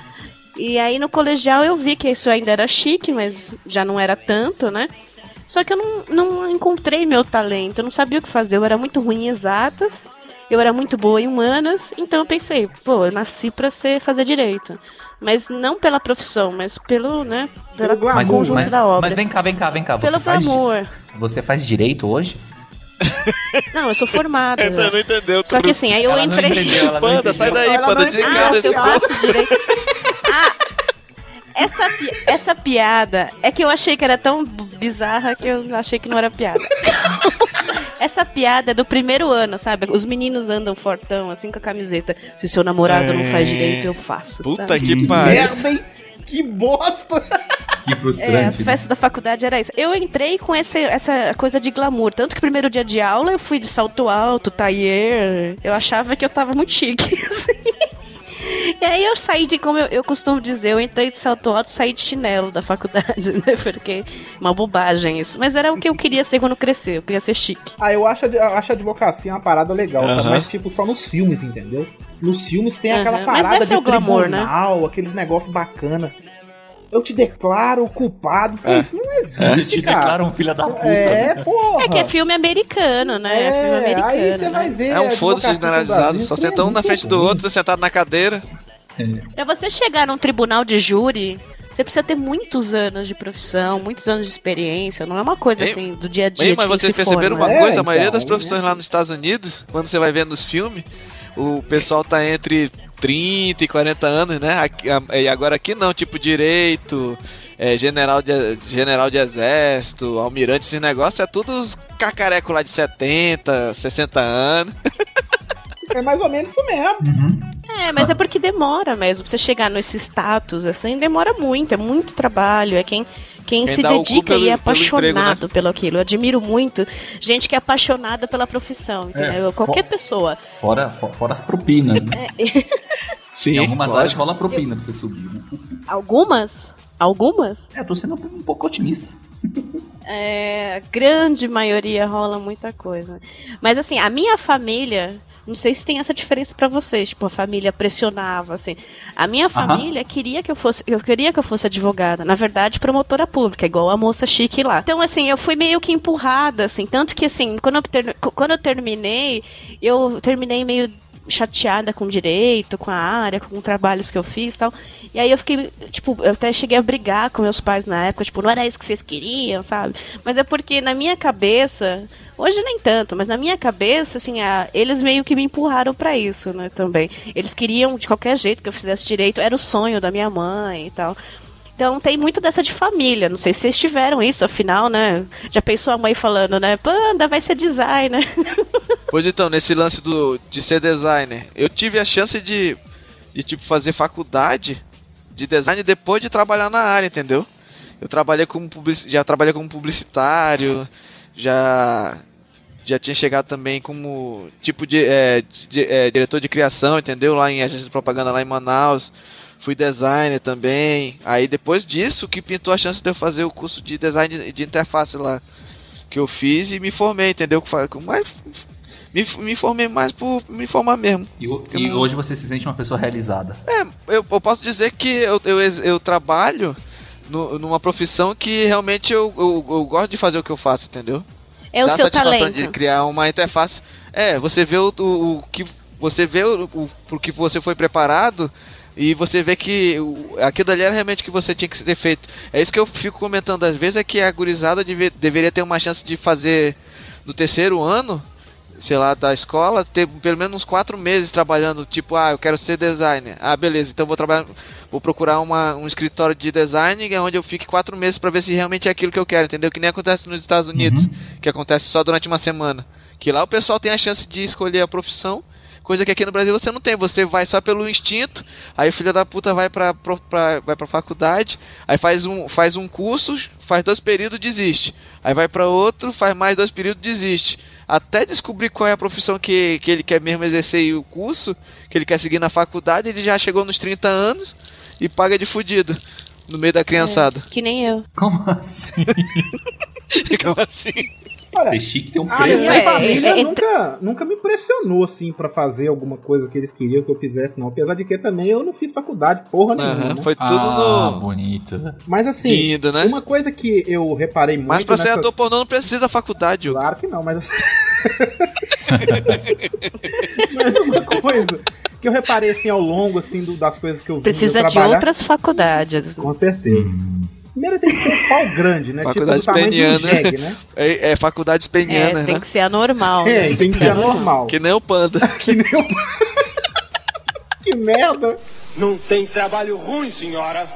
E aí no colegial eu vi que isso ainda era chique, mas já não era tanto, né? Só que eu não, não encontrei meu talento, eu não sabia o que fazer. Eu era muito ruim em exatas, eu era muito boa em humanas, então eu pensei, pô, eu nasci pra ser, fazer direito. Mas não pela profissão, mas pelo, né, pela Pelo. Mas, conjunto mas, da obra. mas vem cá, vem cá, vem cá. Você pelo faz, glamour. você faz direito hoje? Não, eu sou formada. Então não entendeu. Só que assim, aí eu Ela não entrei. entendeu, Panda, sai daí, Ela Panda, desencara Ah, esse se eu direito. Ah, essa, pi- essa piada é que eu achei que era tão bizarra que eu achei que não era piada. essa piada é do primeiro ano, sabe? Os meninos andam fortão, assim, com a camiseta. Se seu namorado não faz É. direito, eu faço. Puta tá? que pariu. Merda, hein? Que bosta! Que É, frustrante. as festas da faculdade era isso. Eu entrei com essa, essa coisa de glamour. Tanto que primeiro dia de aula eu fui de salto alto, tailleur. Eu achava que eu tava muito chique. assim. E aí eu saí de, como eu, eu costumo dizer, eu entrei de salto alto e saí de chinelo da faculdade, né? Porque uma bobagem isso. Mas era o que eu queria ser quando crescer. Eu queria ser chique. Ah, eu acho, a- eu acho a advocacia uma parada legal? Aham. Mas, tipo, só nos filmes, entendeu? Nos filmes tem Aham. aquela parada de é o glamour, né? tribunal, aqueles negócios bacana. Eu te declaro culpado. Pô, É. isso não existe, Te cara. declara um filho da puta. É, porra. É que é filme americano, né? É, filme É, americano. aí você né? vai ver. É um foda-se generalizado. Só é senta um na frente do outro, sentado na cadeira. Pra você chegar num tribunal de júri, você precisa ter muitos anos de profissão, muitos anos de experiência. Não é uma coisa assim do dia a dia. Mas vocês se perceberam forma. uma É, coisa? A maioria então, das profissões é lá nos Estados Unidos, quando você vai ver nos filmes, o pessoal tá entre 30 e 40 anos, né? E agora aqui não, tipo direito, é, general, de, general de exército, almirante, esse negócio é tudo os cacarecos lá de 70, 60 anos. É mais ou menos isso mesmo. É, mas é porque demora mesmo. Pra você chegar nesse status, assim, demora muito. É muito trabalho. É quem, quem, Quem se dedica pelo- e é pelo emprego, apaixonado pelo aquilo. Eu admiro muito gente que é apaixonada pela profissão, entendeu? É, Qualquer fo- pessoa. Fora, fo- fora as propinas, né? Sim, em algumas áreas rola propina pra você subir, né? Algumas? Algumas? É, eu tô sendo um pouco otimista. É, a grande maioria rola muita coisa. Mas assim, a minha família, não sei se tem essa diferença pra vocês, tipo, a família pressionava assim. A minha família queria que eu fosse, eu queria que eu fosse advogada, na verdade, promotora pública, igual a moça chique lá. Então assim, eu fui meio que empurrada assim, tanto que assim, quando eu, ter- quando eu terminei, eu terminei meio chateada com direito, com a área, com trabalhos que eu fiz e tal. E aí eu fiquei, tipo, eu até cheguei a brigar com meus pais na época, tipo, não era isso que vocês queriam, sabe? Mas é porque na minha cabeça, hoje nem tanto, mas na minha cabeça, assim, a, eles meio que me empurraram pra isso, né, também. Eles queriam de qualquer jeito que eu fizesse direito, era o sonho da minha mãe e tal. Então tem muito dessa de família. Não sei se vocês tiveram isso, afinal, né? Já pensou a mãe falando, né? Panda vai ser designer. Pois então, nesse lance do, de ser designer, eu tive a chance de, de tipo, fazer faculdade de design depois de trabalhar na área, entendeu? Eu trabalhei como já trabalhei como publicitário, já já tinha chegado também como tipo de, é, de- é, diretor de criação, entendeu? Lá em agência de propaganda lá em Manaus. Fui designer também. Aí depois disso que pintou a chance de eu fazer o curso de design de interface lá que eu fiz e me formei, entendeu? Mas me, me formei mais por me formar mesmo. E, e hoje você se sente uma pessoa realizada. É, eu, eu posso dizer que eu, eu, eu trabalho no- numa profissão que realmente eu, eu, eu gosto de fazer o que eu faço, entendeu? É o Dá seu satisfação talento. de criar uma interface. É, você vê o, o, o que você vê o, o pro que você foi preparado e você vê que o, aquilo ali era realmente o que você tinha que ter feito. É isso que eu fico comentando às vezes é que a gurizada deve- deveria ter uma chance de fazer no terceiro ano, sei lá, da escola, ter pelo menos uns quatro meses trabalhando, tipo, ah, eu quero ser designer. Ah, beleza, então vou trabalhar, vou procurar uma, um escritório de design é onde eu fique quatro meses para ver se realmente é aquilo que eu quero, entendeu? Que nem acontece nos Estados Unidos, que acontece só durante uma semana. Que lá o pessoal tem a chance de escolher a profissão, coisa que aqui no Brasil você não tem. Você vai só pelo instinto, aí o filho da puta vai pra, pra, vai pra faculdade, aí faz um, faz um curso, faz dois períodos, desiste. Aí vai pra outro, faz mais dois períodos, desiste. Até descobrir qual é a profissão que, que ele quer mesmo exercer e o curso, que ele quer seguir na faculdade, ele já chegou nos 30 anos e paga de fudido no meio da criançada. Que nem eu. Como assim? Como assim? Ser chique tem um A preço. minha é, família é, é, nunca, nunca me impressionou, assim, pra fazer alguma coisa que eles queriam que eu fizesse, não. Apesar de que também eu não fiz faculdade, porra nenhuma, Aham, né? foi tudo ah, no. bonito. Mas assim, Lindo, né? uma coisa que eu reparei muito Mas pra ser ator pornô não precisa da faculdade. Claro que não, mas assim... mas uma coisa que eu reparei, assim, ao longo, assim, do- das coisas que eu vi Precisa eu de outras faculdades. Com certeza. Primeiro tem que ter um pau grande, né? Faculdade tipo do tamanho de um peniana. jegue, né? É, é faculdade É, espeniana, tem né? que ser anormal. É, né? tem que ser anormal. Que nem o panda. Que nem o... que merda. Não tem trabalho ruim, senhora.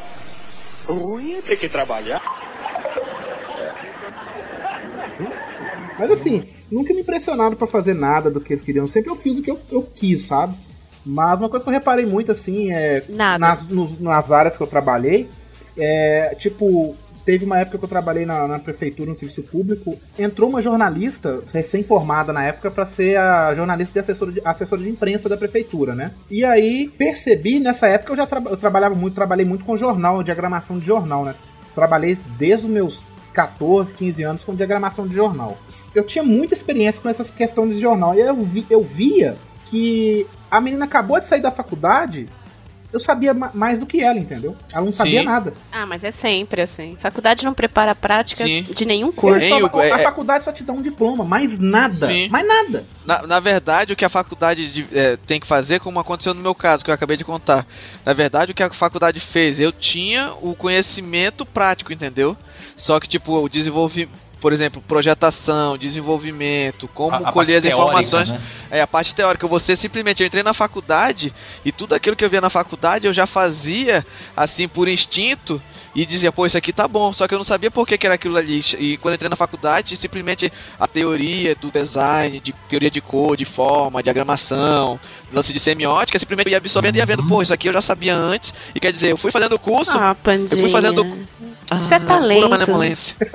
Ruim é ter que trabalhar. Mas assim, nunca me impressionaram pra fazer nada do que eles queriam. Sempre eu fiz o que eu, eu quis, sabe? Mas uma coisa que eu reparei muito, assim, é. Nada. Nas, nos- nas áreas que eu trabalhei, é. Tipo, teve uma época que eu trabalhei na, na prefeitura, no serviço público. Entrou uma jornalista, recém-formada na época, pra ser a jornalista de assessora de, assessora de imprensa da prefeitura, né? E aí percebi, nessa época eu já tra- eu trabalhava muito, trabalhei muito com jornal, diagramação de jornal, né? Trabalhei desde os meus 14, 15 anos com diagramação de jornal. Eu tinha muita experiência com essas questões de jornal. E eu, vi- eu via que a menina acabou de sair da faculdade, eu sabia ma- mais do que ela, entendeu? Ela não sabia Sim. nada. Ah, mas é sempre assim. Faculdade não prepara a prática Sim. de nenhum curso. Só- é- a é- faculdade só te dá um diploma, mais nada. Sim. Mais nada. Na, na verdade, o que a faculdade de- é, tem que fazer, como aconteceu no meu caso, que eu acabei de contar. Na verdade, o que a faculdade fez, eu tinha o conhecimento prático, entendeu? Só que, tipo, o desenvolvimento. Por exemplo, projetação, desenvolvimento, como A- a colher as informações. teórica, né? É, a parte teórica. Você simplesmente, eu entrei na faculdade e tudo aquilo que eu via na faculdade eu já fazia, assim, por instinto e dizia, pô, isso aqui tá bom. Só que eu não sabia por que, que era aquilo ali. E quando eu entrei na faculdade, simplesmente a teoria do design, de teoria de cor, de forma, diagramação, lance de semiótica, simplesmente eu ia absorvendo e ia vendo, pô, isso aqui eu já sabia antes. E quer dizer, eu fui fazendo o curso, Ah, pandinha. eu fui fazendo. Isso é Ah, talento. Pura malemolência.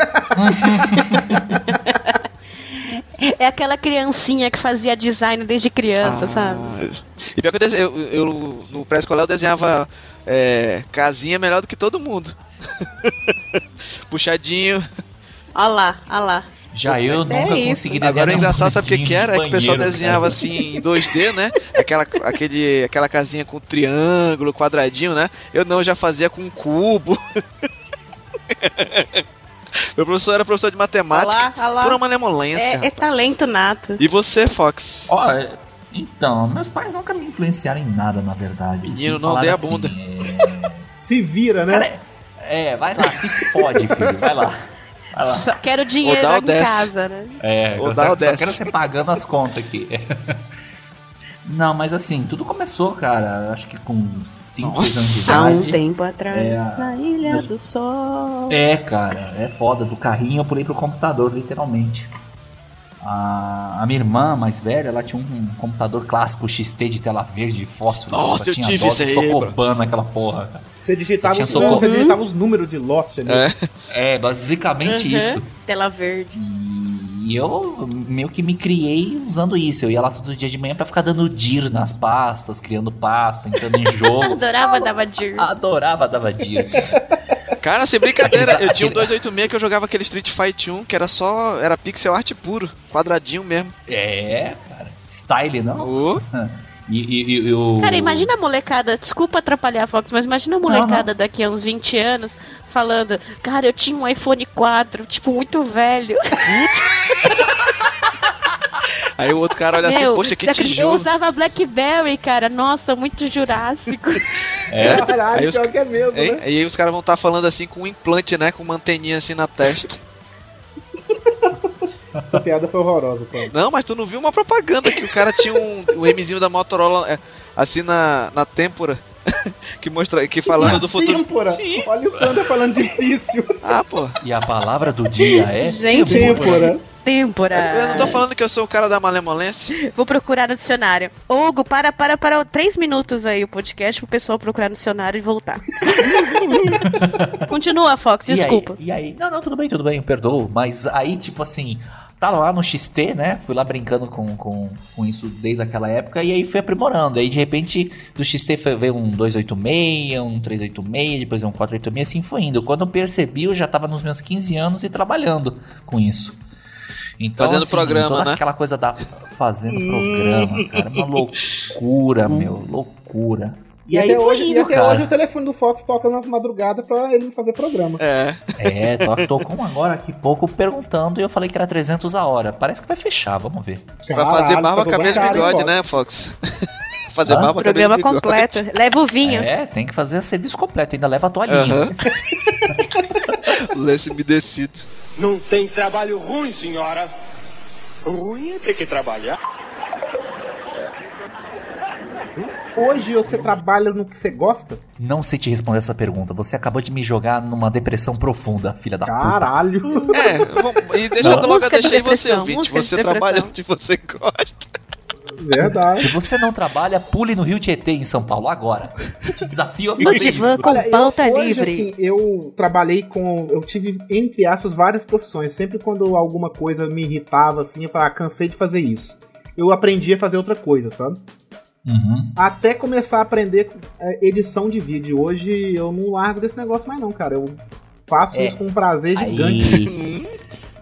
É aquela criancinha que fazia design desde criança, Ah, sabe? E pior que eu, eu, eu- no pré-escolar eu desenhava é, casinha melhor do que todo mundo. Puxadinho. Olha lá, olha lá. Já eu É nunca isso. consegui desenhar. Agora o nenhum engraçado, sabe o que, que era? É que o pessoal desenhava cara. assim em 2D, né? Aquela, aquele, aquela casinha com triângulo, quadradinho, né? Eu não, eu já fazia com cubo. Meu professor era professor de matemática. lá, olha lá. Pura malemolência. É, é talento nato. E você, Fox? Ó, é, Então, meus pais nunca me influenciaram em nada, na verdade. Eles Menino, não dê a falaram bunda. é, Se vira, né? É, vai lá, se fode, filho, vai lá. Vai lá. Só quero dinheiro em desce. casa, né? É, eu só, só quero você pagando as contas aqui. Não, mas assim, tudo começou, cara, acho que com 5, 6 anos de Há um idade. tempo atrás, É, na Ilha meus- do Sol. É, cara, é foda. Do carrinho eu pulei pro computador, literalmente. A, a minha irmã mais velha, ela tinha um, computador clássico XT de tela verde, de fósforo. Nossa, só eu tinha tive DOS esse e aí, Socoban naquela porra, cara. Você digitava, Você os, tinha socorro. você digitava os números de Lost ali. É. É, basicamente Uhum, isso. Tela verde. E eu meio que me criei usando isso. Eu ia lá todo dia de manhã pra ficar dando dir nas pastas, criando pasta, entrando em jogo. Adorava dava dir. Adorava, dava dir. Cara, sem brincadeira, eu tinha um aquele- 286 que eu jogava aquele Street Fight 1, que era só. Era pixel art puro, quadradinho mesmo. É, cara. Style, não? Ô, E, e- e o... Cara, imagina a molecada, desculpa atrapalhar, Fox, mas imagina a molecada daqui a uns 20 anos falando, cara, eu tinha um iPhone 4, tipo, muito velho. Aí o outro cara olha assim, Meu, poxa, que acredita? eu tijolo. usava Blackberry, cara, nossa, muito jurássico. É? Caralho, Aí os- pior que é mesmo, Hein? né? E aí os caras vão estar falando assim com um implante, né? Com uma anteninha assim na testa. Essa piada foi horrorosa, pô. Não, mas tu não viu uma propaganda que o cara tinha um, um Mzinho da Motorola é, assim na, na têmpora. que mostra. Que falando do futuro. Têmpora. Sim. Olha o Panda falando difícil. Ah, pô. E a palavra do dia é... Gente, Têmpora. Têmpora. Eu não tô falando que eu sou o cara da malemolência. Vou procurar no dicionário. Hugo, para, para, para três minutos aí o podcast pro pessoal procurar no dicionário e voltar. Continua, Fox, E aí- desculpa. E aí, Não, não, tudo bem, tudo bem, eu perdoo. Mas aí, tipo assim, tava lá no XT, né? Fui lá brincando com, com, com isso desde aquela época e aí fui aprimorando. Aí de repente do XT foi, veio um 286, um 386, depois um 486, assim foi indo. Quando eu percebi, eu já tava nos meus 15 anos e trabalhando com isso. Então, Fazendo assim, programa, toda né? aquela coisa da. Fazendo programa, cara. Uma loucura, meu. Loucura. E, aí até, hoje, e indo, até cara. hoje o telefone do Fox toca nas madrugadas pra ele fazer programa. É. É, tô, tô com um agora aqui pouco perguntando e eu falei que era 300 a hora. Parece que vai fechar, vamos ver. Pra fazer Caralho, barba, tá cabelo e bigode, né, Fox? fazer Hã? barba, Programa cabelo e bigode. completo. Leva o vinho. É, tem que fazer serviço completo, ainda leva a toalhinha. Aham. Lance umedecido. Não tem trabalho ruim, senhora. Ruim é ter que trabalhar. Hoje você trabalha no que você gosta? Não sei te responder essa pergunta. Você acabou de me jogar numa depressão profunda, filha da puta. Caralho. É, e deixa Não. eu logo Música de você, ouvinte. de Você depressão. trabalha onde você gosta. Verdade. Se você não trabalha, pule no Rio Tietê, em São Paulo, agora. Te desafio a fazer isso. com Olha, eu, hoje, livre. assim, eu trabalhei com. Eu tive, entre aspas, várias profissões. Sempre quando alguma coisa me irritava, assim, eu falava, ah, cansei de fazer isso. Eu aprendi a fazer outra coisa, sabe? Uhum. Até começar a aprender é, edição de vídeo. Hoje eu não largo desse negócio mais, não, cara. Eu faço É. isso com um prazer gigante. Aí,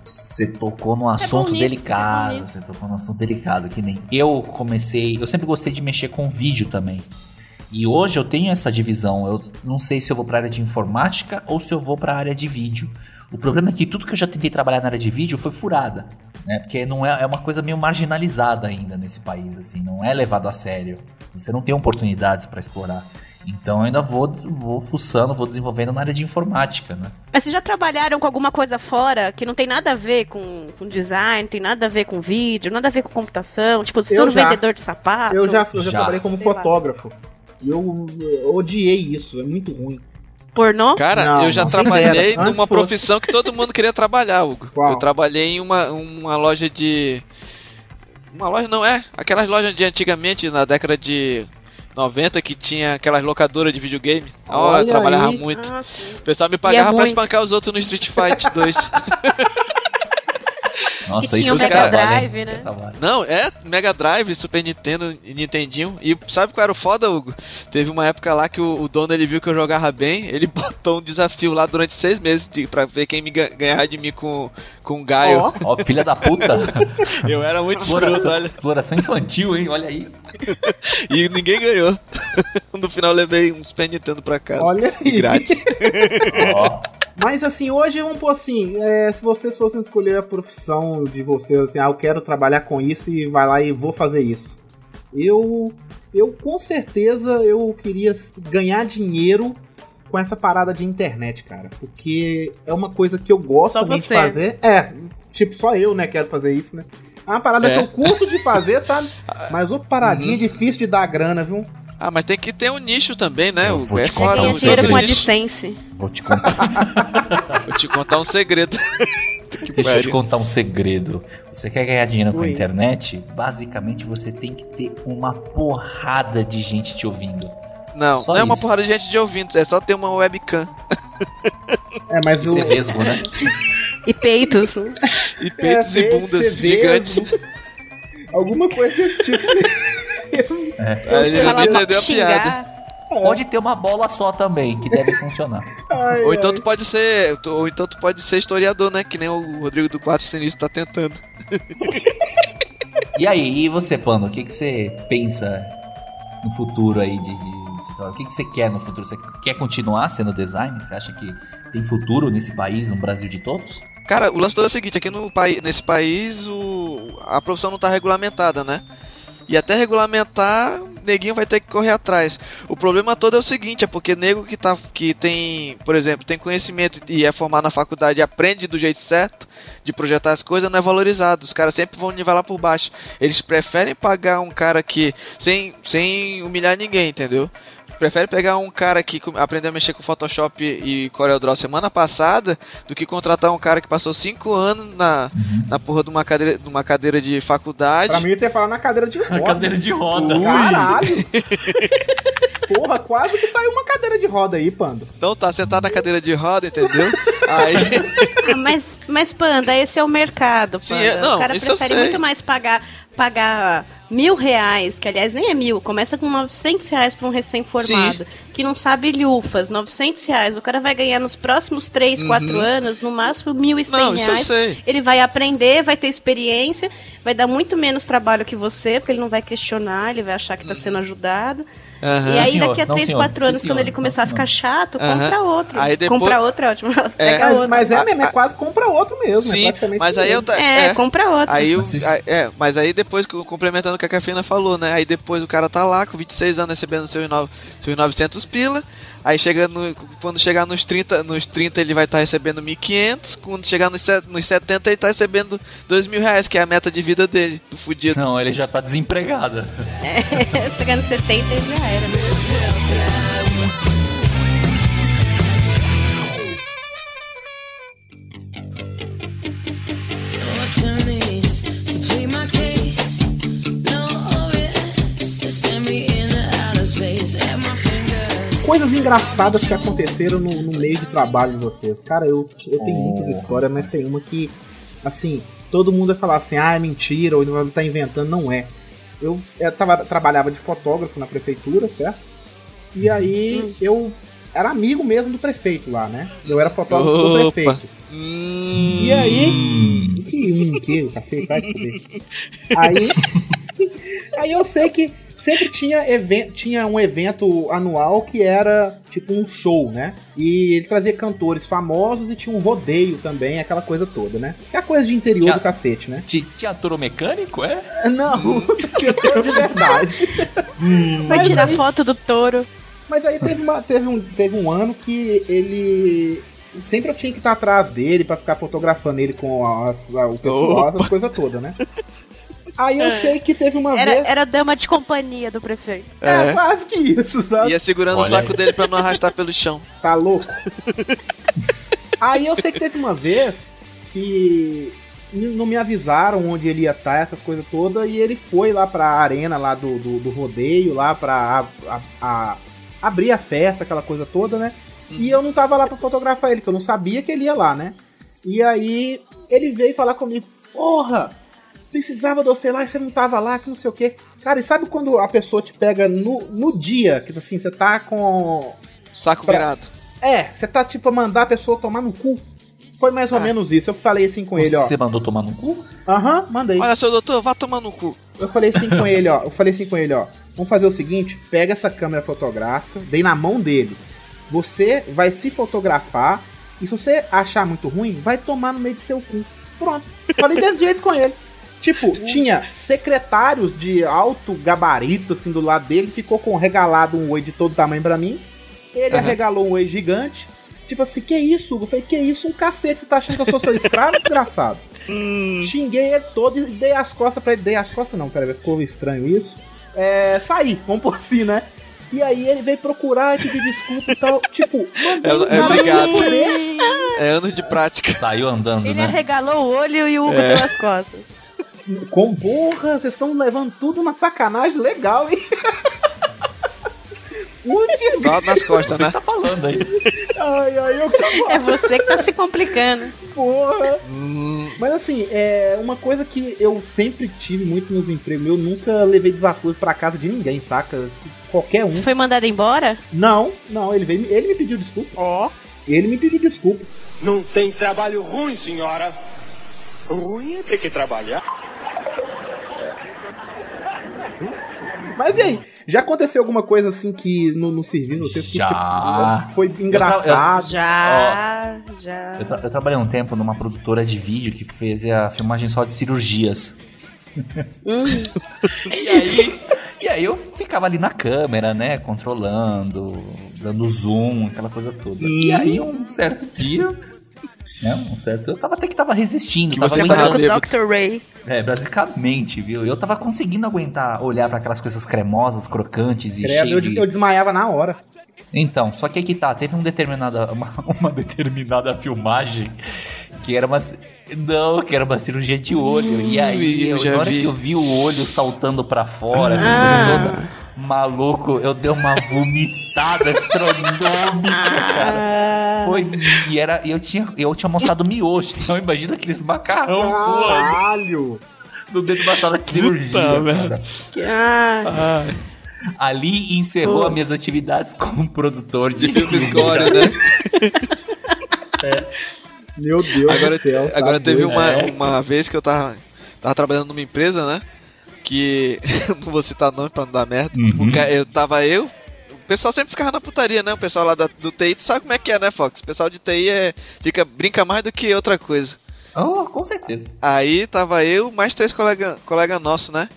você tocou num assunto nisso, é delicado. Você tocou num assunto delicado, que nem eu comecei. Eu sempre gostei de mexer com vídeo também. E hoje eu tenho essa divisão. Eu não sei se eu vou pra área de informática ou se eu vou pra área de vídeo. O problema é que tudo que eu já tentei trabalhar na área de vídeo foi furada. Né? Porque não é, é uma coisa meio marginalizada ainda nesse país, assim, não é levado a sério. Você não tem oportunidades pra explorar. Então eu ainda vou, vou fuçando, vou desenvolvendo na área de informática, né? Mas vocês já trabalharam com alguma coisa fora que não tem nada a ver com, com design, tem nada a ver com vídeo, nada a ver com computação? Tipo, foram já. vendedor de sapato? Eu já, eu já, Já. trabalhei como Sei fotógrafo. E eu, eu odiei isso, é muito ruim. Pornô? Cara, Não, eu já trabalhei numa fosse. profissão que todo mundo queria trabalhar, Hugo. Qual? Eu trabalhei em uma, uma loja de. Uma loja não é? Aquelas lojas de antigamente, na década de 90, que tinha aquelas locadoras de videogame. A hora trabalhava aí. muito. Ah. O pessoal me pagava pra muito. espancar os outros no Street Fight 2. Nossa, isso tinha o é Mega? Drive, né? Não, é Mega Drive, Super Nintendo e Nintendinho. E sabe qual era o foda, Hugo? Teve uma época lá que o, o dono ele viu que eu jogava bem, ele botou um desafio lá durante seis meses de, pra ver quem me ga- ganhava de mim com, com Gaio. Ó, Ó, filha da puta. Eu era muito escroto, exploração, olha. exploração infantil, hein? Olha aí. E ninguém ganhou. No final eu levei um Super Nintendo pra casa. Olha aí. Grátis. Ó, Mas assim, hoje vamos pôr assim, é, se vocês fossem escolher a profissão de vocês, assim, ah, eu quero trabalhar com isso e vai lá e vou fazer isso. Eu, eu com certeza eu queria ganhar dinheiro com essa parada de internet, cara. Porque é uma coisa que eu gosto de fazer. É, tipo, só eu, né, quero fazer isso, né? É uma parada É. que eu curto de fazer, sabe? Mas ô paradinha difícil de dar grana, viu? Ah, mas tem que ter um nicho também, né? Eu O- vou é te contar um dinheiro com. AdSense. Vou te contar, Vou te contar um segredo. que deixa eu te contar um segredo. Você quer ganhar dinheiro com a Ui. internet? Basicamente você tem que ter uma porrada de gente te ouvindo. Não, Só não é uma porrada de gente de ouvintes, é só ter uma webcam. É, mas E o. ser vesgo, né? E peitos. E peitos É, e bundas gigantes. Alguma coisa desse tipo. Aí ele já Falar me mal, entendeu a piada. xingar. Pode ter uma bola só também, que deve funcionar. Ai, Ou então ai. tu pode ser. Ou então tu pode ser historiador, né? Que nem o Rodrigo do Quatro Sinistro tá tentando. E aí, e você, Pando, o que, que você pensa no futuro aí de, de? O que, que você quer no futuro? Você quer continuar sendo designer? Você acha que tem futuro nesse país, no Brasil de todos? Cara, o lance todo é o seguinte, aqui no país, nesse país o, a profissão não tá regulamentada, né? E até regulamentar, neguinho vai ter que correr atrás. O problema todo é o seguinte, é porque nego que, tá, que tem, por exemplo, tem conhecimento e é formado na faculdade e aprende do jeito certo de projetar as coisas, não é valorizado. Os caras sempre vão nivelar por baixo. Eles preferem pagar um cara que, sem, sem humilhar ninguém, entendeu? Prefere pegar um cara que aprendeu a mexer com Photoshop e CorelDRAW semana passada do que contratar um cara que passou 5 anos na, na porra de uma, cadeira, de uma cadeira de faculdade. Pra mim, você ia falar na cadeira de roda. cadeira de roda. Caralho! Porra, quase que saiu uma cadeira de roda aí, Pando. Então tá sentado na cadeira de roda, entendeu? Aí. Mas, mas, Panda, esse é o mercado, Panda. Sim, é- não, o cara prefere muito mais pagar, pagar mil reais, que aliás nem é mil, começa com 900 reais pra um recém-formado, que não sabe lhufas, 900 reais. O cara vai ganhar nos próximos 3, 4 Uhum. anos, no máximo 1.100 Não, isso eu reais. sei. Ele vai aprender, vai ter experiência, vai dar muito menos trabalho que você, porque ele não vai questionar, ele vai achar que tá sendo ajudado. Aham. E aí, Sim, senhor. daqui a Não, 3, senhor. 4 Sim, anos, senhor. quando ele começar a ficar chato, Aham. compra outro. Aí depois- Compra outro é ótimo. É. Pega Mas, outro. mas é mesmo, é quase compra outro mesmo. é Sim, praticamente mas aí eu É, é. compra outro. Aí a- é, mas aí depois, complementando o que a Cafina falou, né? Aí depois o cara tá lá com 26 anos recebendo seus, no, seus 900 pila. Aí chega no, quando chegar nos 30, nos 30 ele vai estar recebendo 1.500. Quando chegar nos, nos 70 ele tá recebendo 2 mil reais, que é a meta de vida dele, do fudido. Não, ele já tá desempregado. Chegar nos 70 e já era. Coisas engraçadas que aconteceram no, no meio de trabalho de vocês. Cara, eu, eu tenho muitas histórias, mas tem uma que, assim, todo mundo vai falar assim, ah, é mentira, ou ele tá inventando. Não é. Eu, eu tava, trabalhava de fotógrafo na prefeitura, certo? E aí eu era amigo mesmo do prefeito lá, né? Eu era fotógrafo do Opa. prefeito. Hum, E aí. Que um, que, cacete, vai se. Aí. aí eu sei que sempre tinha, tinha um evento anual que era tipo um show, né? E ele trazia cantores famosos e tinha um rodeio também, aquela coisa toda, né? É a coisa de interior do cacete, né? Touro mecânico, é? Não, tinha touro de verdade. Vai Mas tirar aí- foto do touro. Mas aí teve, uma, teve, um, teve um ano que ele. Sempre eu tinha que estar atrás dele pra ficar fotografando ele com as- o pessoal, essas coisas todas, né? Aí eu É. sei que teve uma Era, vez. era dama de companhia do prefeito. É, É. quase que isso, sabe? Ia segurando o Olha saco aí. dele pra não arrastar pelo chão. Tá louco? Aí eu sei que teve uma vez que não me avisaram onde ele ia estar, essas coisas todas, e ele foi lá pra arena lá do, do, do rodeio, lá pra a- a- a- abrir a festa, aquela coisa toda, né? E eu não tava lá pra fotografar ele, que eu não sabia que ele ia lá, né? E aí ele veio falar comigo, porra, precisava de você lá e você não tava lá, que não sei o quê. Cara, e sabe quando a pessoa te pega no, no dia, que assim, você tá com Saco Pra- virado. é, você tá tipo a mandar a pessoa tomar no cu. Foi mais ou Ah. menos isso. Eu falei assim com ele, ó. Você mandou tomar no cu? Aham, mandei. Olha, seu doutor, vá tomar no cu. Eu falei assim com ele, ó. Eu falei assim com ele, ó. Vamos fazer o seguinte: pega essa câmera fotográfica, dei na mão dele. Você vai se fotografar. E se você achar muito ruim, vai tomar no meio de seu cu. Pronto. Falei desse jeito com ele. Tipo, tinha secretários de alto gabarito, assim, do lado dele, ficou com regalado um oi de todo tamanho pra mim. Ele Aham. arregalou um oi gigante. Tipo assim, que isso, Hugo? Eu falei, que isso, um cacete, você tá achando que eu sou seu escravo, desgraçado? Xinguei ele todo e dei as costas pra ele. Dei as costas não, pera, ficou estranho isso. É, saí, vamos por si, né? E aí ele veio procurar e pedir desculpa e tal. Tipo, mandei É- é cara obrigado. É anos de prática. Saiu andando, Ele né? arregalou o olho e o Hugo É. deu as costas. Com porra, vocês estão levando tudo na sacanagem legal, hein? Putz, Só nas costas, Você né? tá falando aí. ai, ai, eu que É você que tá se complicando. porra. Hum, Mas assim, é uma coisa que eu sempre tive muito nos empregos. Eu nunca levei desafio pra casa de ninguém, saca? Qualquer um. Você foi mandado embora? Não, não, ele veio, ele me pediu desculpa. Ó. Ele me pediu desculpa. Não tem trabalho ruim, senhora. Ruim é ter que trabalhar. Mas e aí? Já aconteceu alguma coisa assim que no, no serviço vocês que Já. tipo, foi engraçado? Já, já. Eu, tra- eu trabalhei um tempo numa produtora de vídeo que fez a filmagem só de cirurgias. Hum. E aí, e aí eu ficava ali na câmera, né? Controlando, dando zoom, aquela coisa toda. E aí um certo dia. Né, um certo, eu tava até que tava resistindo, Que tava você aguentando. tava Com o. Dr. Ray. É, basicamente, viu? Eu tava conseguindo aguentar olhar pra aquelas coisas cremosas, crocantes e Credo, eu, cheias des- de... eu desmaiava na hora. Então, só que aí que tá, teve um determinada, uma, uma determinada filmagem que era uma. Não, que era uma cirurgia de olho. e aí, eu eu, já na hora vi. que eu vi o olho saltando pra fora, essas Ah. coisas todas, maluco, eu dei uma vomitada astronômica, cara. Foi. E era. e Eu tinha, eu tinha almoçado miojo, então imagina aqueles macarrão Caralho! no meio de uma sala de cirurgia. merda. cara. Ali encerrou as minhas atividades como produtor de, De filme score, né? Meu Deus Agora, do céu. tá agora teve doido. uma, É. uma vez que eu tava, tava trabalhando numa empresa, né? Que. não vou citar nome pra não dar merda. Uhum. Eu tava eu. O pessoal sempre ficava na putaria, né? O pessoal lá da- do TI, tu sabe como é que é, né, Fox? O pessoal de TI é, fica, brinca mais do que outra coisa. Oh, com certeza. Aí tava eu, mais três colegas colega nossos, né?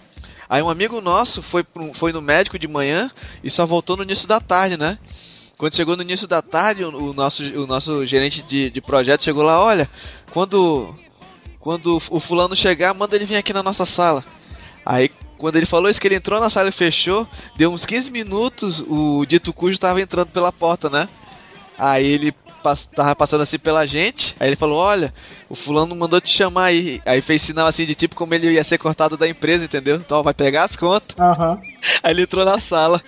Aí um amigo nosso foi, foi no médico de manhã e só voltou no início da tarde, né? Quando chegou no início da tarde, o, o nosso, o nosso gerente de, de projeto chegou lá, olha, quando, quando o fulano chegar, manda ele vir aqui na nossa sala. Aí quando ele falou isso, que ele entrou na sala e fechou, deu uns 15 minutos, o dito cujo tava entrando pela porta, né? Aí ele pass tava passando assim pela gente. Aí ele falou: Olha, o fulano mandou te chamar aí. Aí fez sinal assim de tipo como ele ia ser cortado da empresa, entendeu? Então vai pegar as contas. Aham. Aí ele entrou na sala.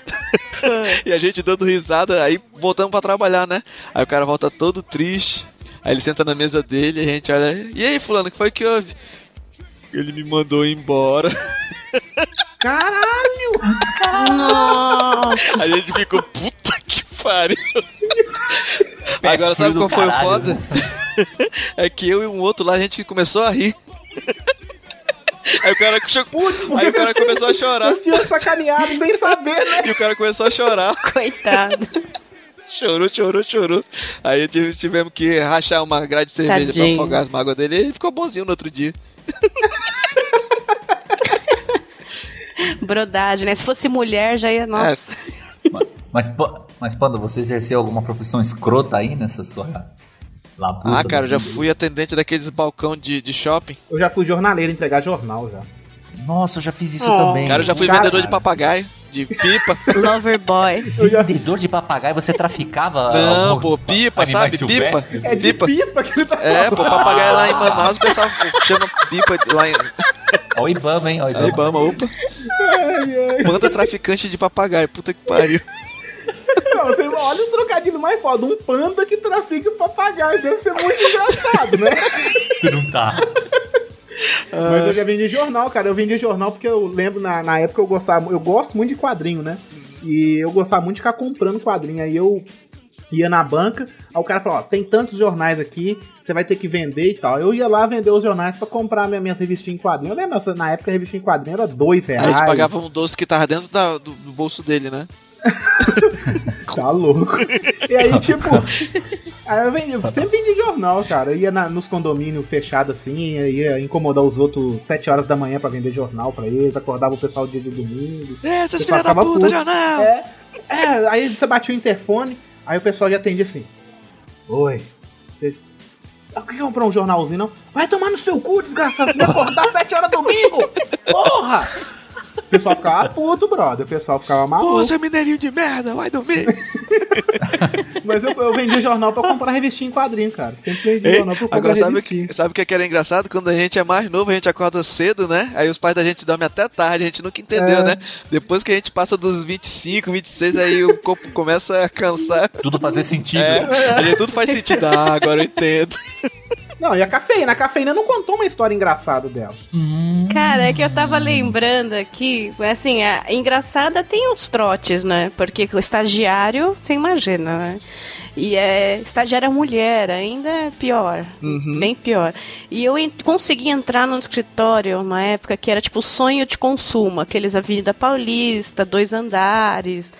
e a gente dando risada, aí voltamos pra trabalhar, né? Aí o cara volta todo triste. Aí ele senta na mesa dele, a gente olha. E aí, fulano, o que foi que houve? Ele me mandou embora. Caralho! nossa. A gente ficou, puta que pariu. Agora sabe qual foi o caralho, foda? é que eu e um outro lá, a gente começou a rir. Aí o cara, Putz, aí o cara começou a chorar. Vocês tinham sacaneado sem saber, né? E o cara começou a chorar. Coitado. Chorou, chorou, chorou. Aí tive- tivemos que rachar uma grade de cerveja pra Tadinho. afogar as mágoas dele. E ele ficou bonzinho no outro dia. Brodagem, né? Se fosse mulher, já ia. Nossa. Mas, pa- mas, Panda, você exerceu alguma profissão escrota aí nessa sua labuta? Ah, cara, eu já fui atendente daqueles balcão de, de shopping. Eu já fui jornaleiro entregar jornal já. Nossa, eu já fiz isso Oh. também. Cara, eu já fui Cara- vendedor de papagaio, de pipa. Lover boy. Vendedor de papagaio, você traficava. Não, algum- pô, pipa, sabe? Pipa. silvestres? É de Pipa. pipa que ele tá É, pô, falando. papagaio lá em Manaus, o pessoal chama pipa lá em Ó o Ibama, hein? Ó o Ibama. Ibama, opa. Manda traficante de papagaio, puta que pariu. Não, você olha o trocadilho mais foda. Um panda que trafica papagaio. Deve ser muito engraçado, né? Tu não tá. Mas eu já vendi jornal, cara. Eu vendi jornal porque eu lembro na, na época eu gostava. Eu gosto muito de quadrinho, né? E eu gostava muito de ficar comprando quadrinho. Aí eu ia na banca, aí o cara falou: Ó, tem tantos jornais aqui, você vai ter que vender e tal. Eu ia lá vender os jornais pra comprar minha, minhas revistinhas em quadrinho. Eu lembro, na época a revistinha em quadrinho era dois Aí reais. a gente pagava um doce que tava dentro da- do, do bolso dele, né? Tá louco. E aí, tipo. Aí eu, vendi, eu sempre vendi jornal, cara. Eu ia na- nos condomínios fechados assim, ia incomodar os outros 7 horas da manhã pra vender jornal pra eles, acordava o pessoal dia de domingo. É, pessoal filha da puta, puto. jornal! É, é, aí você batia o interfone, aí o pessoal já atendia assim. Oi. Você não quer comprar um jornalzinho, não? Vai tomar no seu cu, desgraçado. Me acordar 7 horas domingo! Porra! O pessoal ficava puto, brother. O pessoal ficava maluco. Pô, seu mineirinho de merda, vai dormir! Mas eu, eu vendia jornal pra comprar revistinha em quadrinho, cara. Sempre vendi Ei, jornal pra comprar Agora, sabe o revistinha. que, sabe o que é que era engraçado? Quando a gente é mais novo, a gente acorda cedo, né? Aí os pais da gente dormem até tarde, a gente nunca entendeu, É. né? Depois que a gente passa dos 25, 26, aí o corpo começa a cansar. Tudo fazer sentido. É, aí tudo faz sentido. Ah, agora eu entendo. Não, e a cafeína? A cafeína não contou uma história engraçada dela. Cara, é que eu tava lembrando aqui, assim, a engraçada tem os trotes, né? Porque o estagiário, você imagina, né? E é estagiária mulher, ainda é pior. Bem pior. E eu en- consegui entrar num escritório uma época que era tipo sonho de consumo, aqueles Avenida Paulista, dois andares.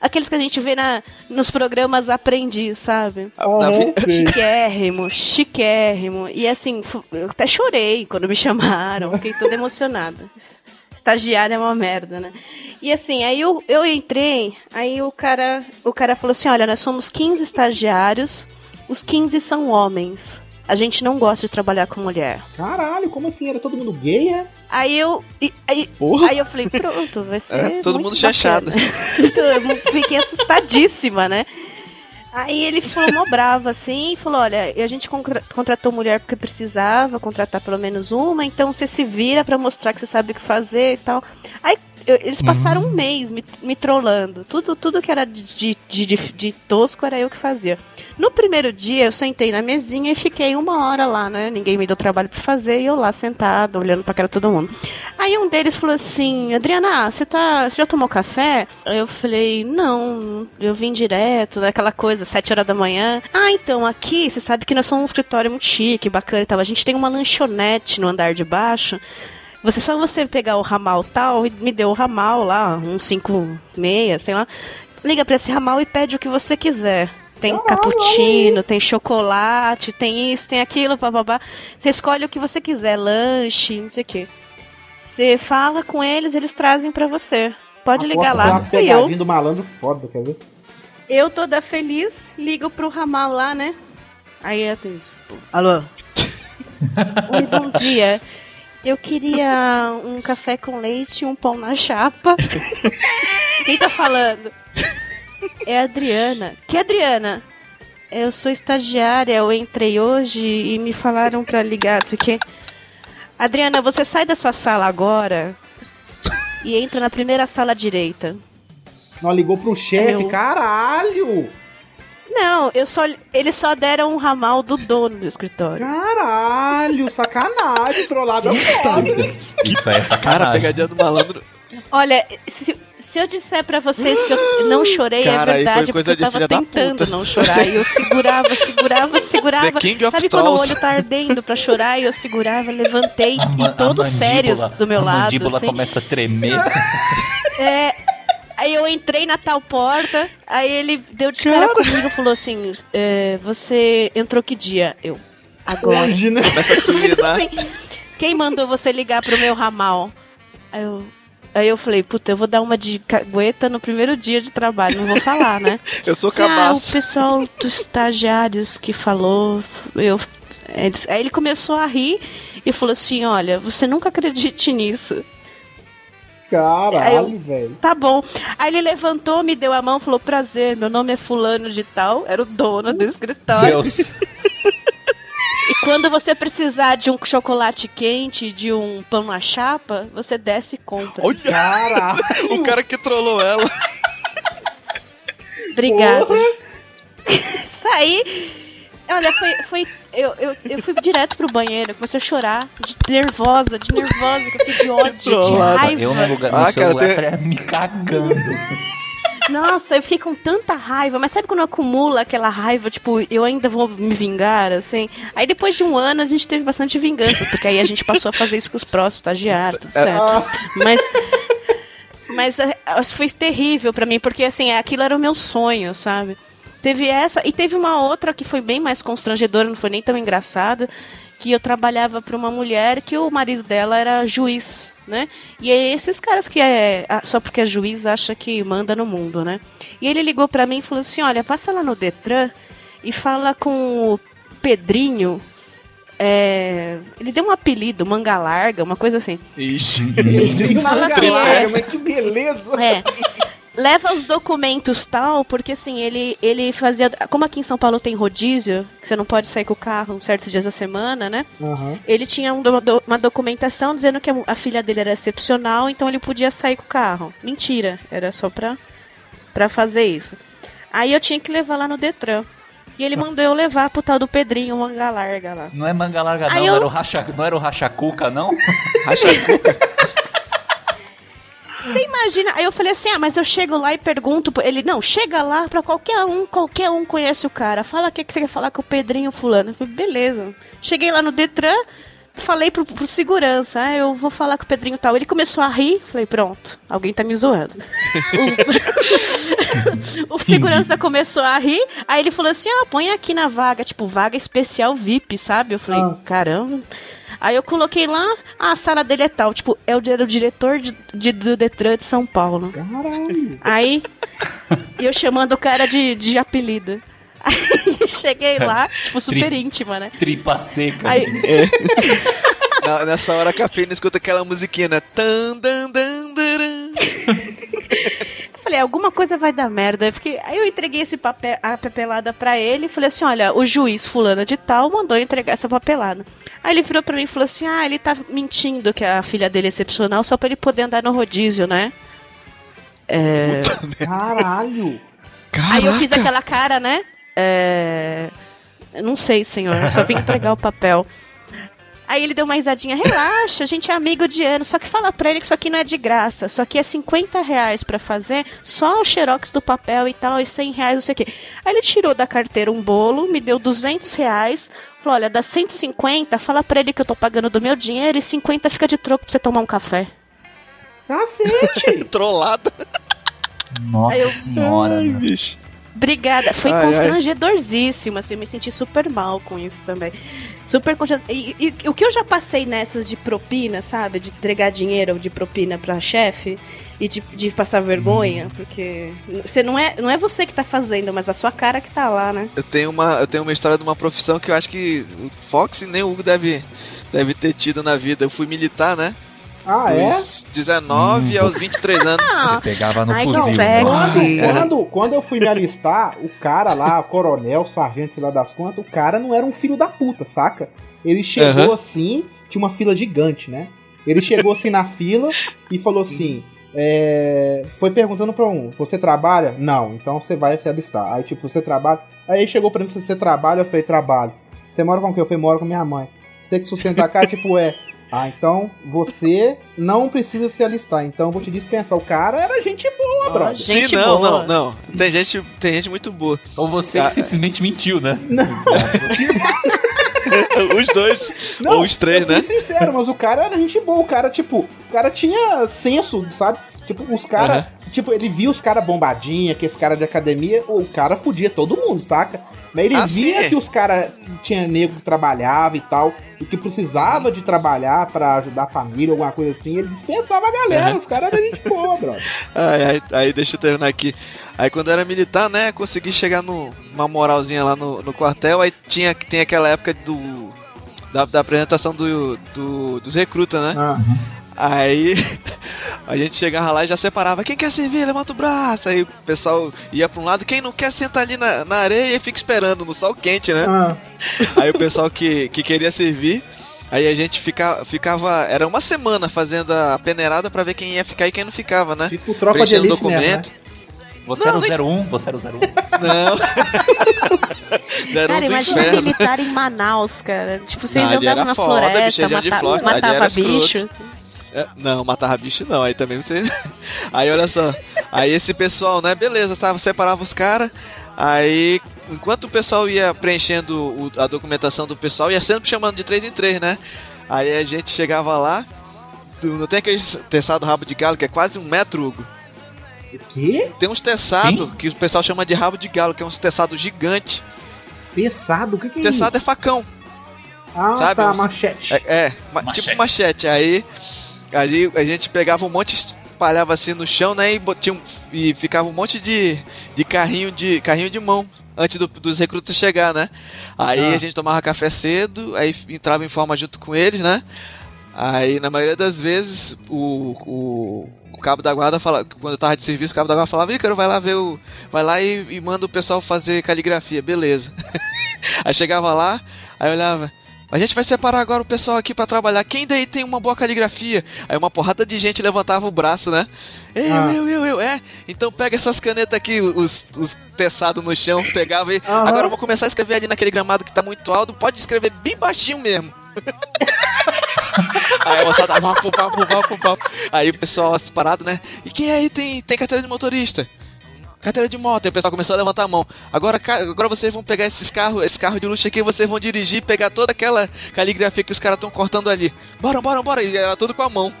Aqueles que a gente vê na, nos programas Aprendiz, sabe? Aham, sei. Chiquérrimo, chiquérrimo. E assim, eu até chorei quando me chamaram, fiquei toda emocionada. Estagiário é uma merda, né? E assim, aí eu, eu entrei, aí o cara, o cara falou assim: olha, nós somos 15 estagiários, os 15 são homens. A gente não gosta de trabalhar com mulher. Caralho, como assim? Era todo mundo gay, é? Aí eu. e- Aí, Porra. aí eu falei, pronto, vai ser. É, todo mundo eu fiquei assustadíssima, né? Aí ele ficou mó bravo assim e falou: Olha, a gente contratou mulher porque precisava contratar pelo menos uma, então você se vira pra mostrar que você sabe o que fazer e tal. Aí eu- eles passaram um mês me, me trollando. Tudo, tudo que era de, de, de, de- tosco era eu que fazia. No primeiro dia eu sentei na mesinha e fiquei uma hora lá, né? Ninguém me deu trabalho pra fazer e eu lá sentada, olhando pra cara de todo mundo. Aí um deles falou assim: Adriana, você tá. Você já tomou café? Eu falei, não, eu vim direto, daquela coisa, sete horas da manhã. Ah, então, aqui, você sabe que nós somos um escritório muito chique, bacana e tal. A gente tem uma lanchonete no andar de baixo. Você só você pegar o ramal tal e me deu o ramal lá, um 56, sei lá. Liga pra esse ramal e pede o que você quiser. Tem cappuccino, tem chocolate, tem isso, tem aquilo, bababá. Você escolhe o que você quiser, lanche, não sei o quê. Você fala com eles, eles trazem pra você. Pode ligar Aposto lá. Uma E pegadinha eu, do malandro foda, quer ver? eu toda feliz, ligo pro ramal lá, né? Aí eu tenho Alô? Oi, bom dia. Eu queria um café com leite e um pão na chapa. Quem tá falando? É a Adriana. Que Adriana? Eu sou estagiária, eu entrei hoje e me falaram pra ligar, não sei o quê. Adriana, você sai da sua sala agora e entra na primeira sala à direita. Nós ligou pro chefe, Eu- caralho! Não, eu só, eles só deram um ramal do dono do escritório. Caralho, sacanagem, trollada foda. Isso aí é Cara, sacanagem. pegadinha do malandro. Olha, se, se eu disser pra vocês que eu não chorei, Cara, é aí foi verdade, coisa porque eu tava tentando não chorar. E eu segurava, segurava, segurava. The King of Sabe quando o olho tá ardendo pra chorar e eu segurava, levantei Ma- e todos a sérios do meu a lado. mandíbula assim. começa a tremer. É, aí eu entrei na tal porta, aí ele deu de cara comigo e falou assim: é, Você entrou que dia? Eu. Agora. Né? Começa a se. Assim, quem mandou você ligar pro meu ramal? Aí eu, aí eu falei, puta, eu vou dar uma de cagueta no primeiro dia de trabalho, não vou falar, né? Eu sou Ah, o cabaço. pessoal dos estagiários que falou, eu. Aí ele começou a rir e falou assim: Olha, você nunca acredite nisso. Caralho, velho. Tá bom. Aí ele levantou, me deu a mão, falou: Prazer, meu nome é Fulano de Tal, era o dono do escritório. Deus. E quando você precisar de um chocolate quente, de um pão na chapa, você desce e compra. Olha, Caralho. o cara que trollou ela. Obrigada. Saí. Olha, foi. foi eu, eu, eu fui direto pro banheiro, comecei a chorar, de nervosa, de nervosa, que eu fiquei de ódio, de trollada. raiva. Eu no, lugar, no Ah, seu cara, lugar tem- me cagando. Nossa, eu fiquei com tanta raiva, mas sabe quando acumula aquela raiva, tipo, eu ainda vou me vingar, assim? Aí depois de um ano a gente teve bastante vingança, porque aí a gente passou a fazer isso com os próximos estagiários, tudo certo. Mas. Mas é, foi terrível pra mim, porque assim, aquilo era o meu sonho, sabe? Teve essa, e teve uma outra que foi bem mais constrangedora, não foi nem tão engraçada, que eu trabalhava pra uma mulher que o marido dela era juiz, né? E é esses caras que é, só porque é juiz acha que manda no mundo, né? E ele ligou pra mim e falou assim: "Olha, passa lá no Detran e fala com o Pedrinho é, ele deu um apelido, manga larga, uma coisa assim. Ixi. Manga que é, larga, mas que beleza. é. Leva os documentos tal, porque assim, ele, ele fazia. Como aqui em São Paulo tem rodízio, que você não pode sair com o carro certos dias da semana, né? Aham. Ele tinha um do- uma documentação dizendo que a, filha dele era excepcional, então ele podia sair com o carro. Mentira, era só pra, pra fazer isso. Aí eu tinha que levar lá no Detran. E ele mandou eu levar pro tal do Pedrinho, manga larga lá. Não é manga larga, não. Aí Não, eu- era o racha, não era o rachacuca, não? Você imagina? Aí eu falei assim: ah, mas eu chego lá e pergunto. Ele, não, chega lá pra qualquer um, qualquer um conhece o cara. Fala o que, que você quer falar com o Pedrinho Fulano. Eu falei, beleza. Cheguei lá no Detran, falei pro, pro segurança: ah, eu vou falar com o Pedrinho tal. Ele começou a rir, falei, pronto, alguém tá me zoando. o, o segurança começou a rir, aí ele falou assim: ah, põe aqui na vaga, tipo, vaga especial VIP, sabe? Eu falei, caramba. Aí eu coloquei lá, ah, a sala dele é tal. Tipo, é o, era o diretor de, de- do Detran de São Paulo. Caralho. Aí, eu chamando o cara de, de apelido. Aí cheguei lá, tipo, super Tri- íntima, né? Tripa seca. Aí, É. Na- nessa hora a cafeína escuta aquela musiquinha, né? Tan, dan, dan, daran. eu falei, alguma coisa vai dar merda. Fiquei- aí eu entreguei esse papel, a papelada pra ele e falei assim: olha, o juiz fulano de tal mandou eu entregar essa papelada. Aí ele virou pra mim e falou assim: ah, ele tá mentindo que a filha dele é excepcional só pra ele poder andar no rodízio, né? É. Caralho. Aí eu fiz aquela cara, né? É... eu Não sei, senhor, eu só vim entregar o papel. Aí ele deu uma risadinha, relaxa, a gente é amigo de ano, só que fala pra ele que isso aqui não é de graça, só que é 50 reais pra fazer, só o xerox do papel e tal, e 100 reais, não sei o quê. Aí ele tirou da carteira um bolo, me deu 200 reais, falou, olha, dá 150, fala pra ele que eu tô pagando do meu dinheiro e 50 fica de troco pra você tomar um café. Cacete! Trollada. Nossa eu- senhora. Ai. Obrigada. Foi Ai, ai. constrangedorzíssimo, assim, eu me senti super mal com isso também. Super constrangedor. E, e- e o que eu já passei nessas de propina, sabe? De entregar dinheiro de propina pra chefe e de, de passar vergonha, porque você não é, não é você que tá fazendo, mas a sua cara que tá lá, né? Eu tenho uma, eu tenho uma história de uma profissão que eu acho que o Fox e nem o Hugo deve, deve ter tido na vida. Eu fui militar, né? Ah, é? Dos 19 Hum, aos você- 23 anos. Você pegava no Ai, fuzil. sexy. né? Quando, quando, quando eu fui me alistar, o cara lá, coronel, sargento, sei lá das quantas, o cara não era um filho da puta, saca? Ele chegou assim, tinha uma fila gigante, né? Ele chegou assim na fila e falou assim: é, foi perguntando pra um, você trabalha? Não, então você vai se alistar. Aí, tipo, você trabalha. Aí chegou pra mim falou: Você trabalha? Eu falei: Trabalho. Você mora com quem? Eu falei: Moro com minha mãe. Você que sustenta a casa, tipo, é. Ah, então você não precisa se alistar, então eu vou te dispensar. O cara era gente boa, brother. Sim, Gente não, boa. não, não. Tem gente, tem gente muito boa. Ou você Ah, que simplesmente mentiu, né? Os dois, Não, ou os três, né? sincero, mas o cara era gente boa. O cara, tipo, o cara tinha senso, sabe? Tipo, os caras. Aham. Tipo, ele via os caras bombadinha, que esse cara de academia, o cara fudia todo mundo, saca? Mas ele Ah, via sim. que os caras tinha nego que trabalhava e tal, e que precisava de trabalhar pra ajudar a família, alguma coisa assim, ele dispensava a galera. Aham. Os caras eram gente boa, brother. Aí, aí, aí deixa eu terminar aqui. Aí quando eu era militar, né, consegui chegar no- numa moralzinha lá no, no quartel, aí tinha, tem aquela época do. Da, da apresentação do, do- dos recrutas, né? Ah. Aí a gente chegava lá e já separava. Quem quer servir, levanta o braço. Aí o pessoal ia pra um lado. Quem não quer, senta ali na, na areia e fica esperando no sol quente, né? Ah. Aí o pessoal que, que queria servir. Aí a gente fica, ficava. Era uma semana fazendo a peneirada pra ver quem ia ficar e quem não ficava, né? Tipo tropa de Preenchendo elite mesmo, né? documento. Você Não, era nem- o 01? Você era o 01? Não. Zero Cara, um do imagina inferno. militar em Manaus, cara. Tipo, vocês Não, andavam na foda, bicho, floresta, região de floresta, matava era escroto. É, não, matava bicho não, aí também você. Aí olha só. Aí esse pessoal, né, beleza, tava, separava os caras. Aí, enquanto o pessoal ia preenchendo o- a documentação do pessoal, ia sempre chamando de três em três, né? Aí a gente chegava lá, não tem aquele teçado rabo de galo que é quase um metro, Hugo? O quê? Tem uns teçados que o pessoal chama de rabo de galo, que é uns teçados gigantes. Teçado? O que, que é Teçado é isso? facão. Ah, sabe? tá, machete. É, é, ma- tipo machete. Aí, aí a gente pegava um monte, espalhava assim no chão, né? E, botinha um- e ficava um monte de, de carrinho de carrinho de mão antes do- dos recrutas chegar, né? Aí Ah. a gente tomava café cedo, aí entrava em forma junto com eles, né? Aí na maioria das vezes o, o, o cabo da guarda fala, quando eu tava de serviço, o cabo da guarda falava, Ícaro, vai lá ver o. Vai lá e, e manda o pessoal fazer caligrafia, beleza. aí chegava lá, aí olhava. A gente vai separar agora o pessoal aqui pra trabalhar. Quem daí tem uma boa caligrafia? Aí uma porrada de gente levantava o braço, né? Eu, Ah. eu, eu, eu, é. Então pega essas canetas aqui, os, os teçados no chão, pegava e. Aham. Agora eu vou começar a escrever ali naquele gramado que tá muito alto. Pode escrever bem baixinho mesmo. Aí a moçada, papo, papo, papo, papo. Aí o pessoal assim, parado, né? E quem aí tem, tem carteira de motorista? Carteira de moto, aí o pessoal começou a levantar a mão. Agora, agora vocês vão pegar esses carros, esse carro de luxo aqui, vocês vão dirigir e pegar toda aquela caligrafia que os caras estão cortando ali. Bora, bora, bora. E era tudo com a mão.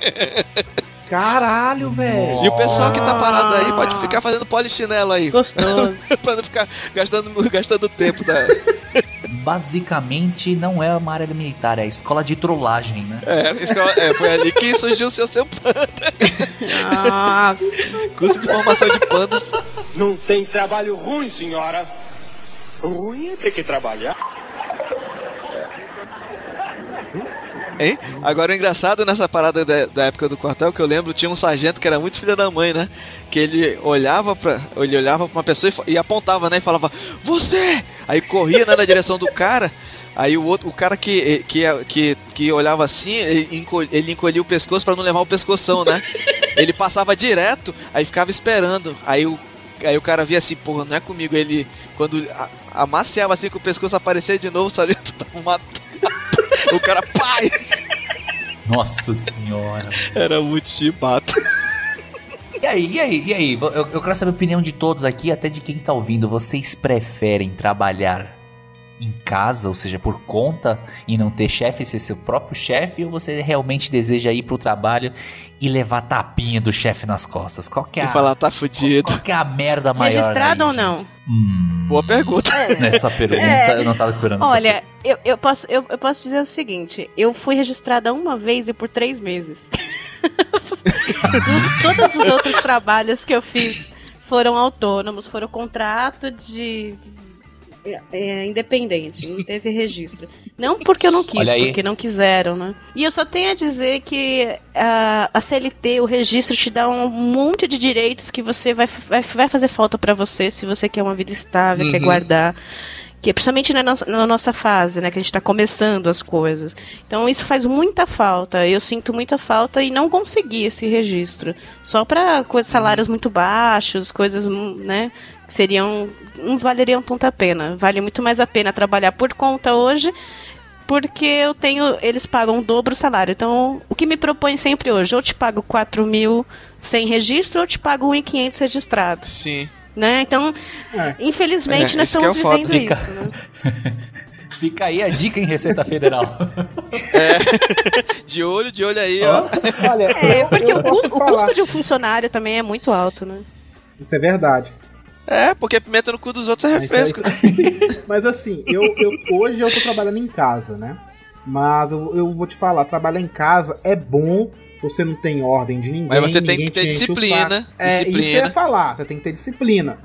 Caralho, velho. E o pessoal que tá parado aí pode ficar fazendo polichinelo aí. Gostoso. pra não ficar gastando, gastando tempo da. Basicamente, não é uma área militar, é a escola de trollagem, né? É, escola- é, foi ali que surgiu o seu seu panda. Nossa. Curso de formação de pandas. Não tem trabalho ruim, senhora. Ruim é ter que trabalhar. Hein? Agora o engraçado nessa parada da, da época do quartel que eu lembro, tinha um sargento que era muito filho da mãe, né? Que ele olhava para ele olhava pra uma pessoa e, e apontava, né? E falava, você! Aí corria né, na direção do cara. Aí o outro, o cara que, que, que, que olhava assim, ele, ele encolhia o pescoço pra não levar o pescoção, né? Ele passava direto, aí ficava esperando. Aí o, aí o cara via assim, porra, não é comigo. Ele, quando amaciava assim que o pescoço aparecia de novo, o sargento tava matando. O cara, pai! Nossa senhora. Era muito chibata. E aí, e aí, e aí? Eu, eu quero saber a opinião de todos aqui, até de quem tá ouvindo. Vocês preferem trabalhar em casa, ou seja, por conta e não ter chefe, ser seu próprio chefe, ou você realmente deseja ir pro trabalho e levar tapinha do chefe nas costas? Qual que é E a, falar, tá fudido. qual que é a merda maior? Registrado aí, ou não? Hum, Boa pergunta. nessa pergunta É. eu não tava esperando essa Olha, eu, eu, posso, eu, eu posso dizer o seguinte: eu fui registrada uma vez e por três meses. Todos os outros trabalhos que eu fiz foram autônomos, foram contrato de. É, é, independente, não teve registro. Não porque eu não quis, porque não quiseram, né? E eu só tenho a dizer que a, a CLT, o registro, te dá um monte de direitos que você vai, vai, vai fazer falta pra você se você quer uma vida estável, quer Uhum. guardar. Que é principalmente na nossa, na nossa fase, né? Que a gente tá começando as coisas. Então isso faz muita falta. Eu sinto muita falta e não consegui esse registro. Só para salários muito baixos, coisas, hum, né? Seriam. não valeriam tanto a pena. Vale muito mais a pena trabalhar por conta hoje. Porque eu tenho. Eles pagam o dobro o salário. Então, o que me propõe sempre hoje? Ou te pago 4 mil sem registro, ou eu te pago 1.500 registrado. Sim. Né? Então, É. infelizmente, É, nós é estamos foda. vivendo Fica- isso. Né? Fica aí a dica em Receita Federal. De olho, de olho aí, ó. Olha, É, porque eu o, o custo de um funcionário também é muito alto, né? Isso é verdade. É, porque pimenta no cu dos outros é Mas, refresco. mas assim, eu, eu- hoje eu tô trabalhando em casa, né? Mas eu, eu vou te falar, trabalhar em casa é bom, você não tem ordem de ninguém. Mas você tem que ter disciplina. É isso que eu ia disciplina. falar, você tem que ter disciplina.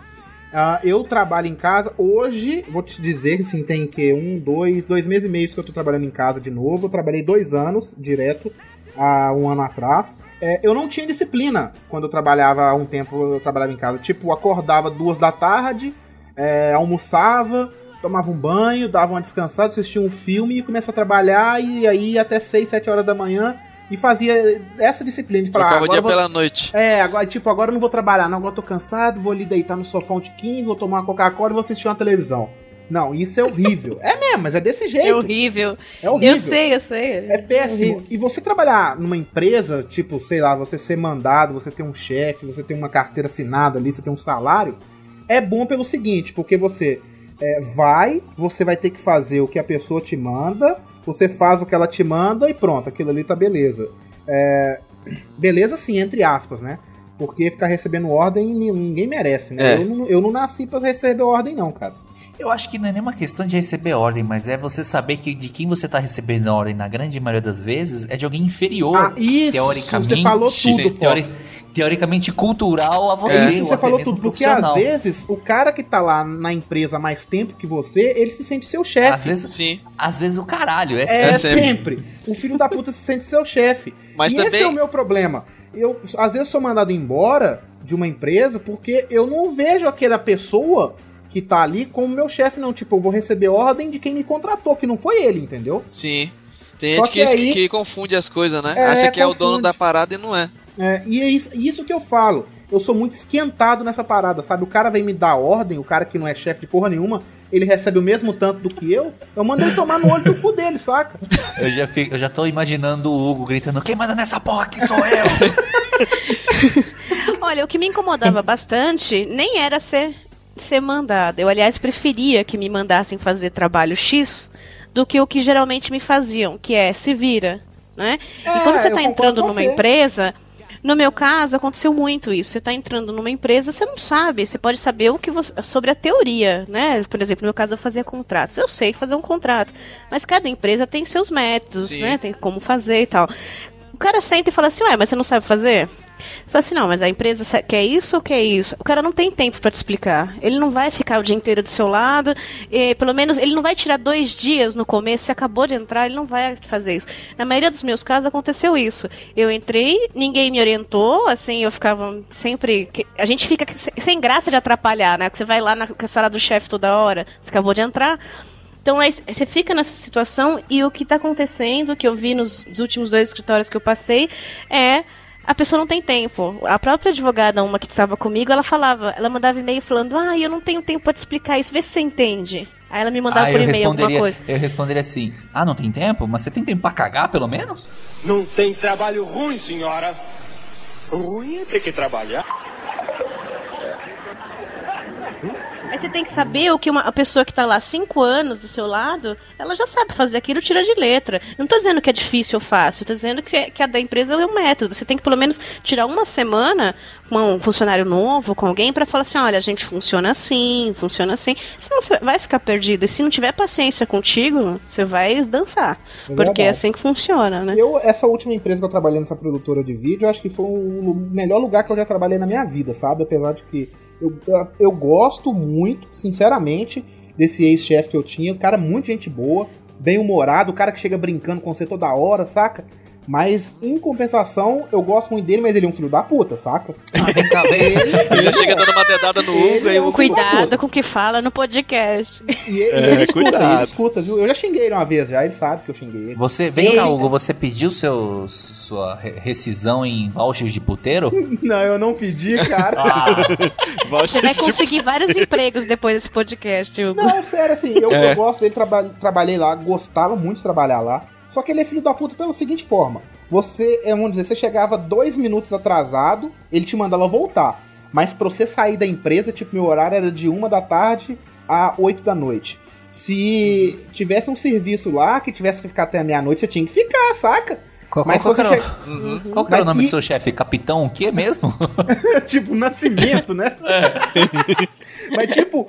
Ah, eu trabalho em casa, hoje, vou te dizer que assim, tem que um, dois, dois meses e meio que eu tô trabalhando em casa de novo. Eu trabalhei dois anos direto, há um ano atrás. É, eu não tinha disciplina quando eu trabalhava há um tempo, eu trabalhava em casa. Tipo, acordava duas da tarde, é, almoçava, tomava um banho, dava uma descansada, assistia um filme e começava a trabalhar e aí até 6, 7 horas da manhã e fazia essa disciplina de falar, Trocava o agora dia vou- pela noite. é, agora, tipo, agora eu não vou trabalhar, não, agora eu tô cansado, vou ali deitar no sofá um tiquinho, vou tomar uma Coca-Cola e vou assistir uma televisão. Não, isso é horrível. é mesmo, mas é desse jeito. É horrível. É horrível. Eu sei, eu sei. É péssimo. horrível. E você trabalhar numa empresa, tipo, sei lá, você ser mandado, você ter um chefe, você ter uma carteira assinada ali, você ter um salário, é bom pelo seguinte, porque você é, vai, você vai ter que fazer o que a pessoa te manda, você faz o que ela te manda e pronto, aquilo ali tá beleza. É, beleza sim, entre aspas, né? Porque ficar recebendo ordem ni- ninguém merece, né? É. Eu, não, eu não nasci pra receber ordem, não, cara. Eu acho que não é nem uma questão de receber ordem, mas é você saber que de quem você tá recebendo ordem na grande maioria das vezes é de alguém inferior. Ah, isso, teoricamente, você falou tudo, teori- teoricamente cultural a você. É isso ou você até falou mesmo tudo, porque às vezes o cara que tá lá na empresa há mais tempo que você, ele se sente seu chefe. Às vezes, Sim. às vezes o caralho, é, É, sério. sempre. O filho da puta se sente seu chefe. Mas e também- esse é o meu problema. Eu, às vezes, sou mandado embora de uma empresa porque eu não vejo aquela pessoa que tá ali como meu chefe, não. Tipo, eu vou receber ordem de quem me contratou, que não foi ele, entendeu? Sim. Tem Só gente que, que aí- que confunde as coisas, né? É, Acha que é o dono confunde. da parada e não é. É, e é isso, isso que eu falo. Eu sou muito esquentado nessa parada, sabe? O cara vem me dar ordem, o cara que não é chefe de porra nenhuma, ele recebe o mesmo tanto do que eu, eu mando ele tomar no olho do cu dele, saca? Eu já, fico, eu já tô imaginando o Hugo gritando: Quem manda nessa porra aqui sou eu! Olha, o que me incomodava bastante nem era ser, ser mandada. Eu, aliás, preferia que me mandassem fazer trabalho X do que o que geralmente me faziam, que é se vira, né? É, e quando você está entrando numa você. empresa, no meu caso aconteceu muito isso. Você está entrando numa empresa, você não sabe, você pode saber o que você, sobre a teoria, né? Por exemplo, no meu caso eu fazia contratos. Eu sei fazer um contrato, mas cada empresa tem seus métodos, Sim. né? Tem como fazer e tal. O cara senta e fala assim, ué, mas você não sabe fazer? Fala assim, não, mas a empresa sa- quer isso ou quer isso? O cara não tem tempo pra te explicar. Ele não vai ficar o dia inteiro do seu lado. E, pelo menos ele não vai tirar dois dias no começo. Você acabou de entrar, ele não vai fazer isso. Na maioria dos meus casos aconteceu isso. Eu entrei, ninguém me orientou, assim, eu ficava sempre. A gente fica se- sem graça de atrapalhar, né? Porque você vai lá na sala do chefe toda hora, você acabou de entrar. Então aí você fica nessa situação e o que está acontecendo, que eu vi nos últimos dois escritórios que eu passei, é a pessoa não tem tempo. A própria advogada, uma que estava comigo, ela falava, ela mandava e-mail falando, ah, eu não tenho tempo para te explicar isso, vê se você entende. Aí ela me mandava Ah, por eu e-mail alguma responderia, coisa. eu responderia assim: Ah, não tem tempo? Mas você tem tempo pra cagar, pelo menos? Não tem trabalho ruim, senhora. Ruim é ter que trabalhar. Aí você tem que saber o que uma a pessoa que está lá há cinco anos do seu lado, ela já sabe fazer aquilo, tira de letra. Não tô dizendo que é difícil ou fácil, tô dizendo que, é- que a da empresa é um método. Você tem que pelo menos tirar uma semana com um funcionário novo, com alguém, para falar assim, olha, a gente funciona assim, funciona assim. Senão você vai ficar perdido. E se não tiver paciência contigo, você vai dançar. É porque é assim que funciona, né? Eu, essa última empresa que eu trabalhei nessa produtora de vídeo, eu acho que foi o melhor lugar que eu já trabalhei na minha vida, sabe? Apesar de que eu, eu, gosto muito, sinceramente, desse ex-chefe que eu tinha. O cara, muito gente boa, bem humorado, o cara que chega brincando com você toda hora, saca? Mas, em compensação, eu gosto muito dele, mas ele é um filho da puta, saca? Ele já chega dando uma dedada no Hugo e Cuidado com o que fala no podcast. E ele, É, ele escuta, cuidado. ele escuta, viu? Eu já xinguei ele uma vez já, ele sabe que eu xinguei ele. Você, vem Eu- cá, Hugo, você pediu seu, sua re- rescisão em vouchers de puteiro? Não, eu não pedi, cara. Você vai conseguir vários empregos depois desse podcast, Hugo. Não, sério, assim, eu, É. eu gosto dele, traba trabalhei lá, gostava muito de trabalhar lá. Só que ele é filho da puta pela seguinte forma: você, é, vamos dizer, você chegava dois minutos atrasado, ele te mandava voltar. Mas pra você sair da empresa, tipo, meu horário era de uma da tarde a oito da noite. Se tivesse um serviço lá que tivesse que ficar até meia-noite, você tinha que ficar, saca? Qual, Mas qual, que era, o- chega- Uhum. qual que era o nome e- do seu chefe? Capitão o quê mesmo? tipo, nascimento, né? Mas tipo,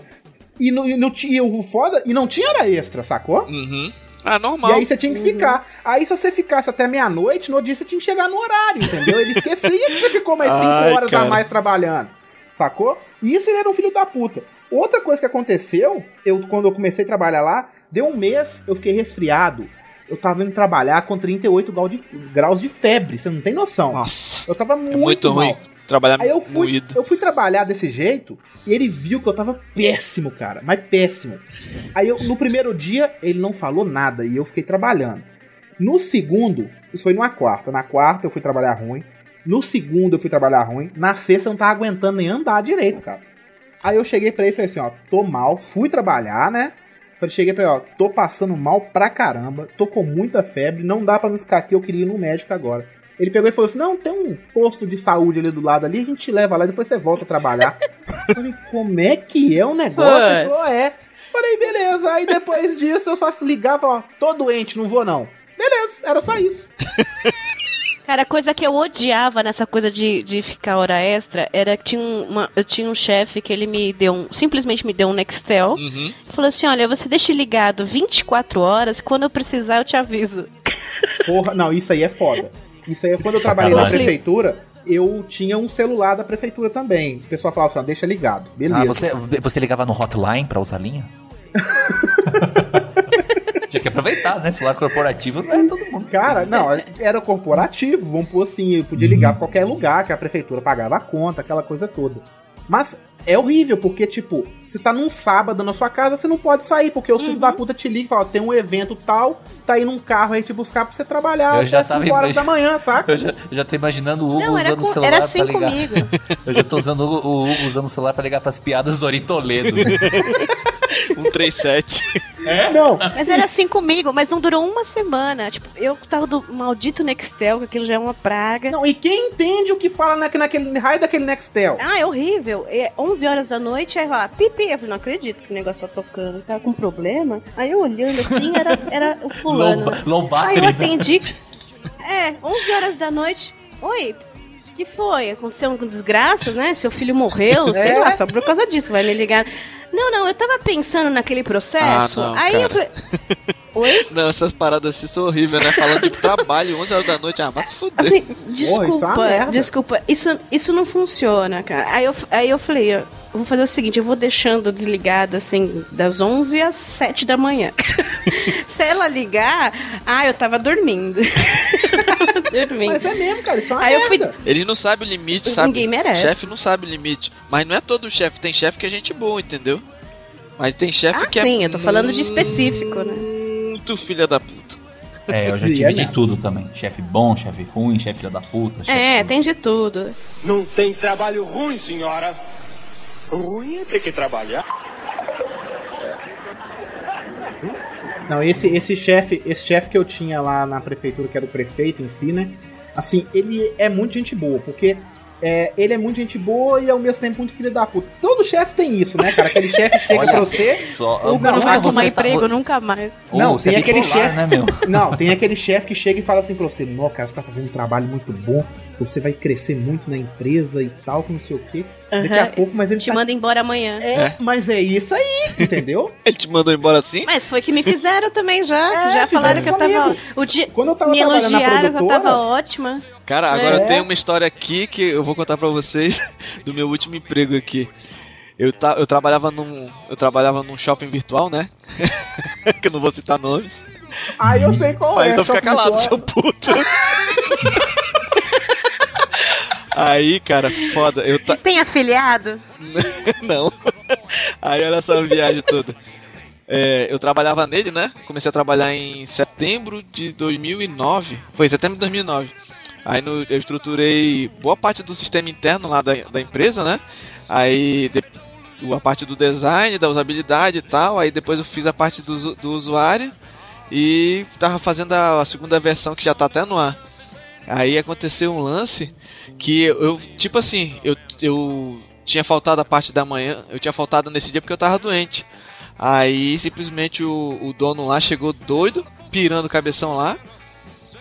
e não, e não tinha o foda, e não tinha hora extra, sacou? Uhum. Ah, normal. E aí você tinha que ficar. Aí se você ficasse até meia-noite, no dia você tinha que chegar no horário, entendeu? Ele esquecia que você ficou mais 5 Ai, horas cara. a mais trabalhando. Sacou? E isso ele era um filho da puta. Outra coisa que aconteceu, eu quando eu comecei a trabalhar lá, deu um mês, eu fiquei resfriado. Eu tava indo trabalhar com 38 grau de- graus de febre, você não tem noção. Nossa. Eu tava muito, É muito mal. ruim. Trabalhar Aí eu fui, moído. eu fui trabalhar desse jeito e ele viu que eu tava péssimo, cara. Mas péssimo. Aí eu, no primeiro dia, ele não falou nada e eu fiquei trabalhando. No segundo, isso foi numa quarta. Na quarta eu fui trabalhar ruim. No segundo eu fui trabalhar ruim. Na sexta eu não tava aguentando nem andar direito, cara. Aí eu cheguei pra ele e falei assim, ó, tô mal, fui trabalhar, né? Falei, cheguei pra ele, ó, tô passando mal pra caramba, tô com muita febre, não dá pra não ficar aqui, eu queria ir no médico agora. Ele pegou e falou assim: Não, tem um posto de saúde ali do lado ali, a gente te leva lá e depois você volta a trabalhar. Eu falei, como é que é o negócio? Ele falou, é. Falei, beleza. Aí depois disso eu só ligava, ó, tô doente, não vou não. Beleza, era só isso. Cara, a coisa que eu odiava nessa coisa de, de ficar hora extra era que tinha um- uma, eu tinha um chefe que ele me deu um. Simplesmente me deu um Nextel. Uhum. Falou assim: olha, você deixa ligado 24 horas, quando eu precisar eu te aviso. Porra, não, isso aí é foda. Isso aí é quando eu é trabalhei na sacanagem. prefeitura, eu tinha um celular da prefeitura também. O pessoal falava assim, ó, deixa ligado. Beleza. Ah, você, você ligava no hotline pra usar linha? Tinha que aproveitar, né? Celular corporativo não é todo mundo. Cara, não, era corporativo, vamos pôr assim, eu podia ligar pra qualquer lugar que a prefeitura pagava a conta, aquela coisa toda. Mas é horrível, porque, tipo, você tá num sábado na sua casa, você não pode sair, porque o filho da puta te liga e fala, tem um evento tal, tá aí num carro aí te buscar pra você trabalhar Eu já até tava 5 horas da manhã, saca? Eu já, eu já tô imaginando o Hugo Não, usando com- o celular era assim pra ligar. comigo. Eu já tô usando o, o Hugo usando o celular pra ligar pras piadas do Ori Toledo. 137. É? Não. Mas era assim comigo, mas não durou uma semana. Tipo, eu tava do maldito Nextel, que aquilo já é uma praga. Não, e quem entende o que fala naque- naquele raio daquele Nextel? Ah, é horrível. É 11 horas da noite, aí lá, pipi. Eu falei, não acredito que o negócio tá tocando. Tava com problema. Aí eu olhando assim, era, era o fulano. Low- low aí battery, eu né? atendi. É, 11 horas da noite. Oi, que foi? Aconteceu com desgraça, né? Seu filho morreu, sei É? lá, só por causa disso, vai me ligar. Não, não, eu tava pensando naquele processo. Ah, não, aí eu cara. falei. Oi? Não, essas paradas assim são horríveis, né? Falando de trabalho, 11 horas da noite, ah, mas se fuder. Porra, isso é desculpa, desculpa, isso, isso não funciona, cara. Aí eu, aí eu falei, ó, eu vou fazer o seguinte, eu vou deixando desligada, assim, das 11 às 7 da manhã. Se ela ligar, ah, eu tava dormindo. Mas é mesmo, cara, isso é uma Aí eu fui- merda. Ele não sabe o limite, sabe? Ninguém merece. Chefe não sabe o limite. Mas não é todo chefe, tem chefe que é gente boa, entendeu? Mas tem chefe Ah, que sim, é eu tô falando de específico, né? muito filha da puta. É, eu já Sim, tive é de mesmo. tudo também. Chefe bom, chefe ruim, chefe filha da puta. chefe- É, tem de tudo. Não tem trabalho ruim, senhora. Ruim é ter que trabalhar. Não, esse, esse chefe, esse chefe que eu tinha lá na prefeitura, que era o prefeito em si, né? Assim, ele é muito gente boa, porque é, ele é muito gente boa e ao mesmo tempo muito filho da puta. Todo chefe tem isso, né, cara? Aquele chefe chega Olha pra você. só, o Hugo, não, Não vai arrumar você tá- emprego nunca mais. Ô, Não, você tem é aquele chefe. né, meu? Não, tem aquele chefe que chega e fala assim pra você: Não, cara, você tá fazendo um trabalho muito bom, você vai crescer muito na empresa e tal, que não sei o quê. Daqui a pouco, mas ele Te tá. manda embora amanhã. É, mas é isso aí, entendeu? Ele te mandou embora assim? Mas foi que me fizeram também já. É, já falaram que eu tava. O dia, Quando eu tava me elogiaram que eu tava ótima. Cara, agora É. tem uma história aqui que eu vou contar pra vocês do meu último emprego aqui. Eu, ta, eu trabalhava num. Eu trabalhava num shopping virtual, né? que eu não vou citar nomes. Aí eu sei qual Mas é. então fica calado, virtual. seu puto. Aí, cara, foda. Eu ta... Tem afiliado? Não. Aí olha só a viagem toda. É, eu trabalhava nele, né? Comecei a trabalhar em setembro de 2009. Foi setembro de 2009. Aí no- eu estruturei boa parte do sistema interno lá da, da empresa, né? Aí de- a parte do design, da usabilidade e tal. Aí depois eu fiz a parte do, do usuário e tava fazendo a, a segunda versão que já tá até no ar. Aí aconteceu um lance que eu, eu- tipo assim, eu, eu tinha faltado a parte da manhã, eu tinha faltado nesse dia porque eu tava doente. Aí simplesmente o, o dono lá chegou doido, pirando o cabeção lá.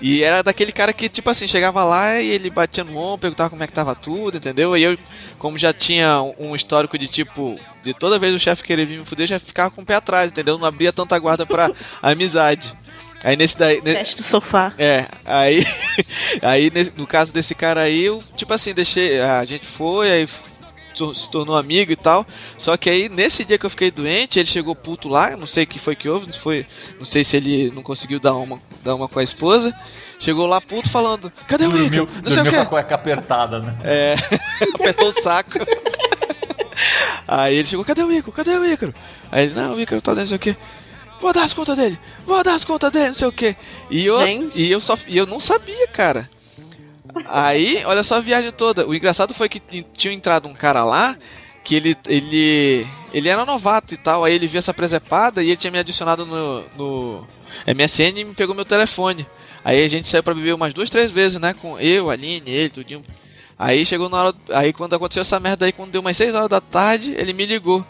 E era daquele cara que, tipo assim, chegava lá e ele batia no ombro, perguntava como é que tava tudo, entendeu? E eu, como já tinha um histórico de tipo, de toda vez o chefe querer vir me fuder, já ficava com o pé atrás, entendeu? Não abria tanta guarda pra amizade. Aí nesse daí. ne- Teste do sofá. é, aí, aí nesse- no caso desse cara aí, eu, tipo assim, deixei, a gente foi, aí se tornou amigo e tal, só que aí nesse dia que eu fiquei doente, ele chegou puto lá, não sei o que foi que houve, não, foi, não sei se ele não conseguiu dar uma, dar uma com a esposa, chegou lá puto falando, cadê o Dormiu, Igor? Não sei o dormiu com a que. cueca apertada, né? É, apertou o saco. Aí ele chegou, cadê o Ícaro? Cadê o Ícaro? Aí ele, não, o Ícaro tá dentro, não sei o que. Vou dar as contas dele, vou dar as contas dele, não sei o que. E eu, Gente. e eu só e eu não sabia, cara. Aí, olha só a viagem toda. O engraçado foi que tinha entrado um cara lá que ele ele ele era novato e tal. Aí ele viu essa presepada e ele tinha me adicionado no, no MSN e me pegou meu telefone. Aí a gente saiu pra beber umas duas, três vezes, né? Com eu, Aline, ele, tudinho. Aí chegou na hora. Aí quando aconteceu essa merda aí, quando deu umas 6 horas da tarde, ele me ligou.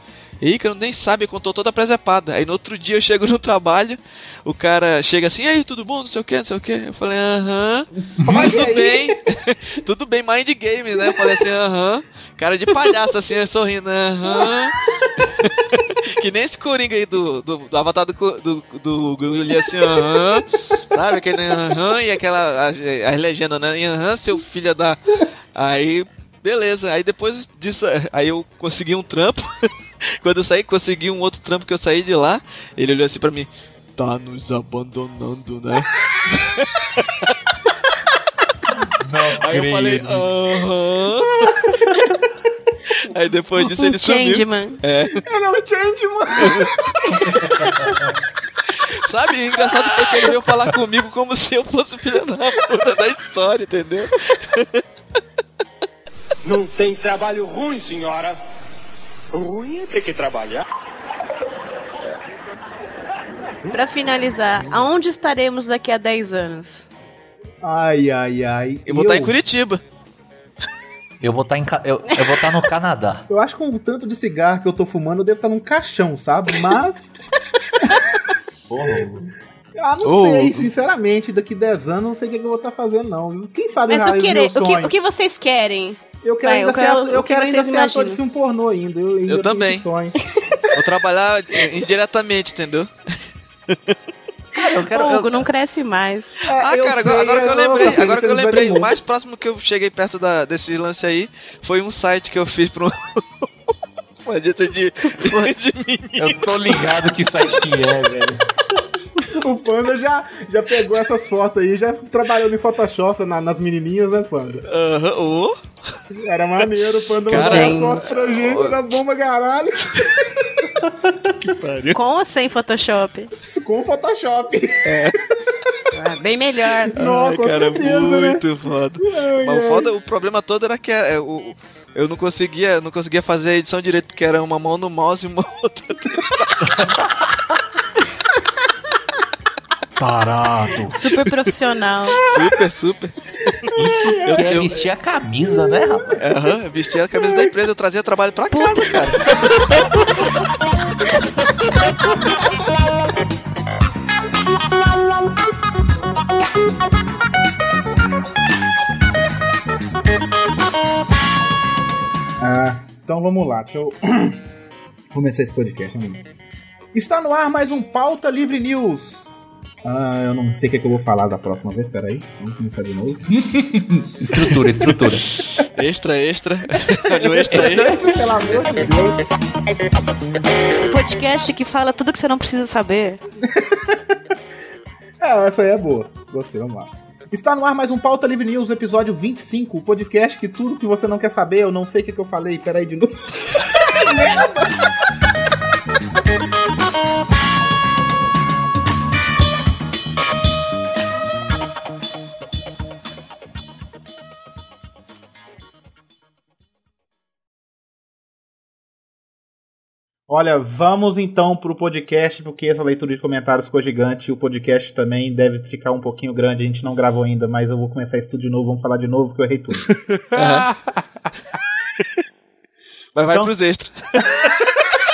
Ícaro nem sabe, contou toda a presepada. Aí no outro dia eu chego no trabalho, o cara chega assim, e aí, tudo bom? Não sei o que, não sei o que. Eu falei, aham, tudo bem. tudo bem, mind game, né? Eu falei assim, aham. Cara de palhaço, assim, sorrindo, aham. que nem esse coringa aí do, do, do avatar do, do, do ali, assim, aham. Sabe? Aquele aham e aquela. As, as legendas, né? E Aham, seu filho da. Aí, beleza. Aí depois disso, aí eu consegui um trampo. Quando eu saí, consegui um outro trampo que eu saí de lá. Ele olhou assim pra mim. Tá nos abandonando, né? Aí eu falei, aham. Aí depois disso Um ele sumiu. changeman. É. Ele é um changeman. Sabe, o engraçado foi que ele veio falar comigo como se eu fosse o filho da puta da história, entendeu? Não tem trabalho ruim, senhora. Ruim é ter que trabalhar. Pra finalizar, aonde estaremos daqui a 10 anos? Ai, ai, ai. Eu vou estar em Curitiba. Eu vou estar em Ca- eu, eu vou estar no Canadá. Eu acho que com o tanto de cigarro que eu tô fumando, eu devo estar num caixão, sabe? Mas. ah, não Oh. sei, sinceramente. Daqui 10 anos, não sei o que que eu vou estar fazendo, não. Quem sabe Mas o, meu o, que, o que vocês querem? Eu quero Vai, ainda eu ser, quero- ator, eu o que quero ainda ser ator de imaginam? filme pornô ainda. Eu, ainda Eu também. sonho. Vou trabalhar indiretamente, entendeu? eu quero. Hugo, não cresce mais. Ah, eu cara, agora, agora que eu eu- lembrei, eu- agora que eu eu lembrei, o mais próximo que eu cheguei perto da, desse lance aí foi um site que eu fiz pra um. Uma agência de, de menino. Eu tô ligado que site que é, velho. O Panda já, já pegou essas fotos aí, já trabalhou no Photoshop na- nas menininhas, né, Panda? Aham, ô. Era maneiro, o Panda Cara, mandava as fotos pra gente, era bomba caralho. Com ou sem Photoshop? Com Photoshop. É. Ah, bem melhor. Não, Ai, com cara, certeza, muito né? foda. Ai, Mas ai. foda, o problema todo era que é, o, eu não conseguia, não conseguia fazer a edição direito, porque era uma mão no mouse e uma outra. Tarado. Super profissional. Super, super. Isso Eu- que é eu- vestir a camisa, né, rapaz? Aham, eu vestia a camisa da empresa, eu trazia trabalho pra casa, cara. Ah, então vamos lá, deixa eu começar esse podcast. Lá. Está no ar mais um Pauta Livre News. Ah, eu não sei o que, é que eu vou falar da próxima vez, peraí. Vamos começar de novo. Estrutura, estrutura. Extra, extra. Olha o extra aí. Pelo amor de Deus. Podcast que fala tudo que você não precisa saber. É, essa aí é boa. Gostei, vamos lá. Está no ar mais um Pauta Livre News, episódio 25, o podcast que tudo que você não quer saber, eu não sei o que, que eu falei, peraí de novo. Olha, vamos então pro podcast, porque essa leitura de comentários ficou gigante. O podcast também deve ficar um pouquinho grande, a gente não gravou ainda, mas eu vou começar isso tudo de novo, vamos falar de novo, porque eu errei tudo. Mas vai Então- pros extras.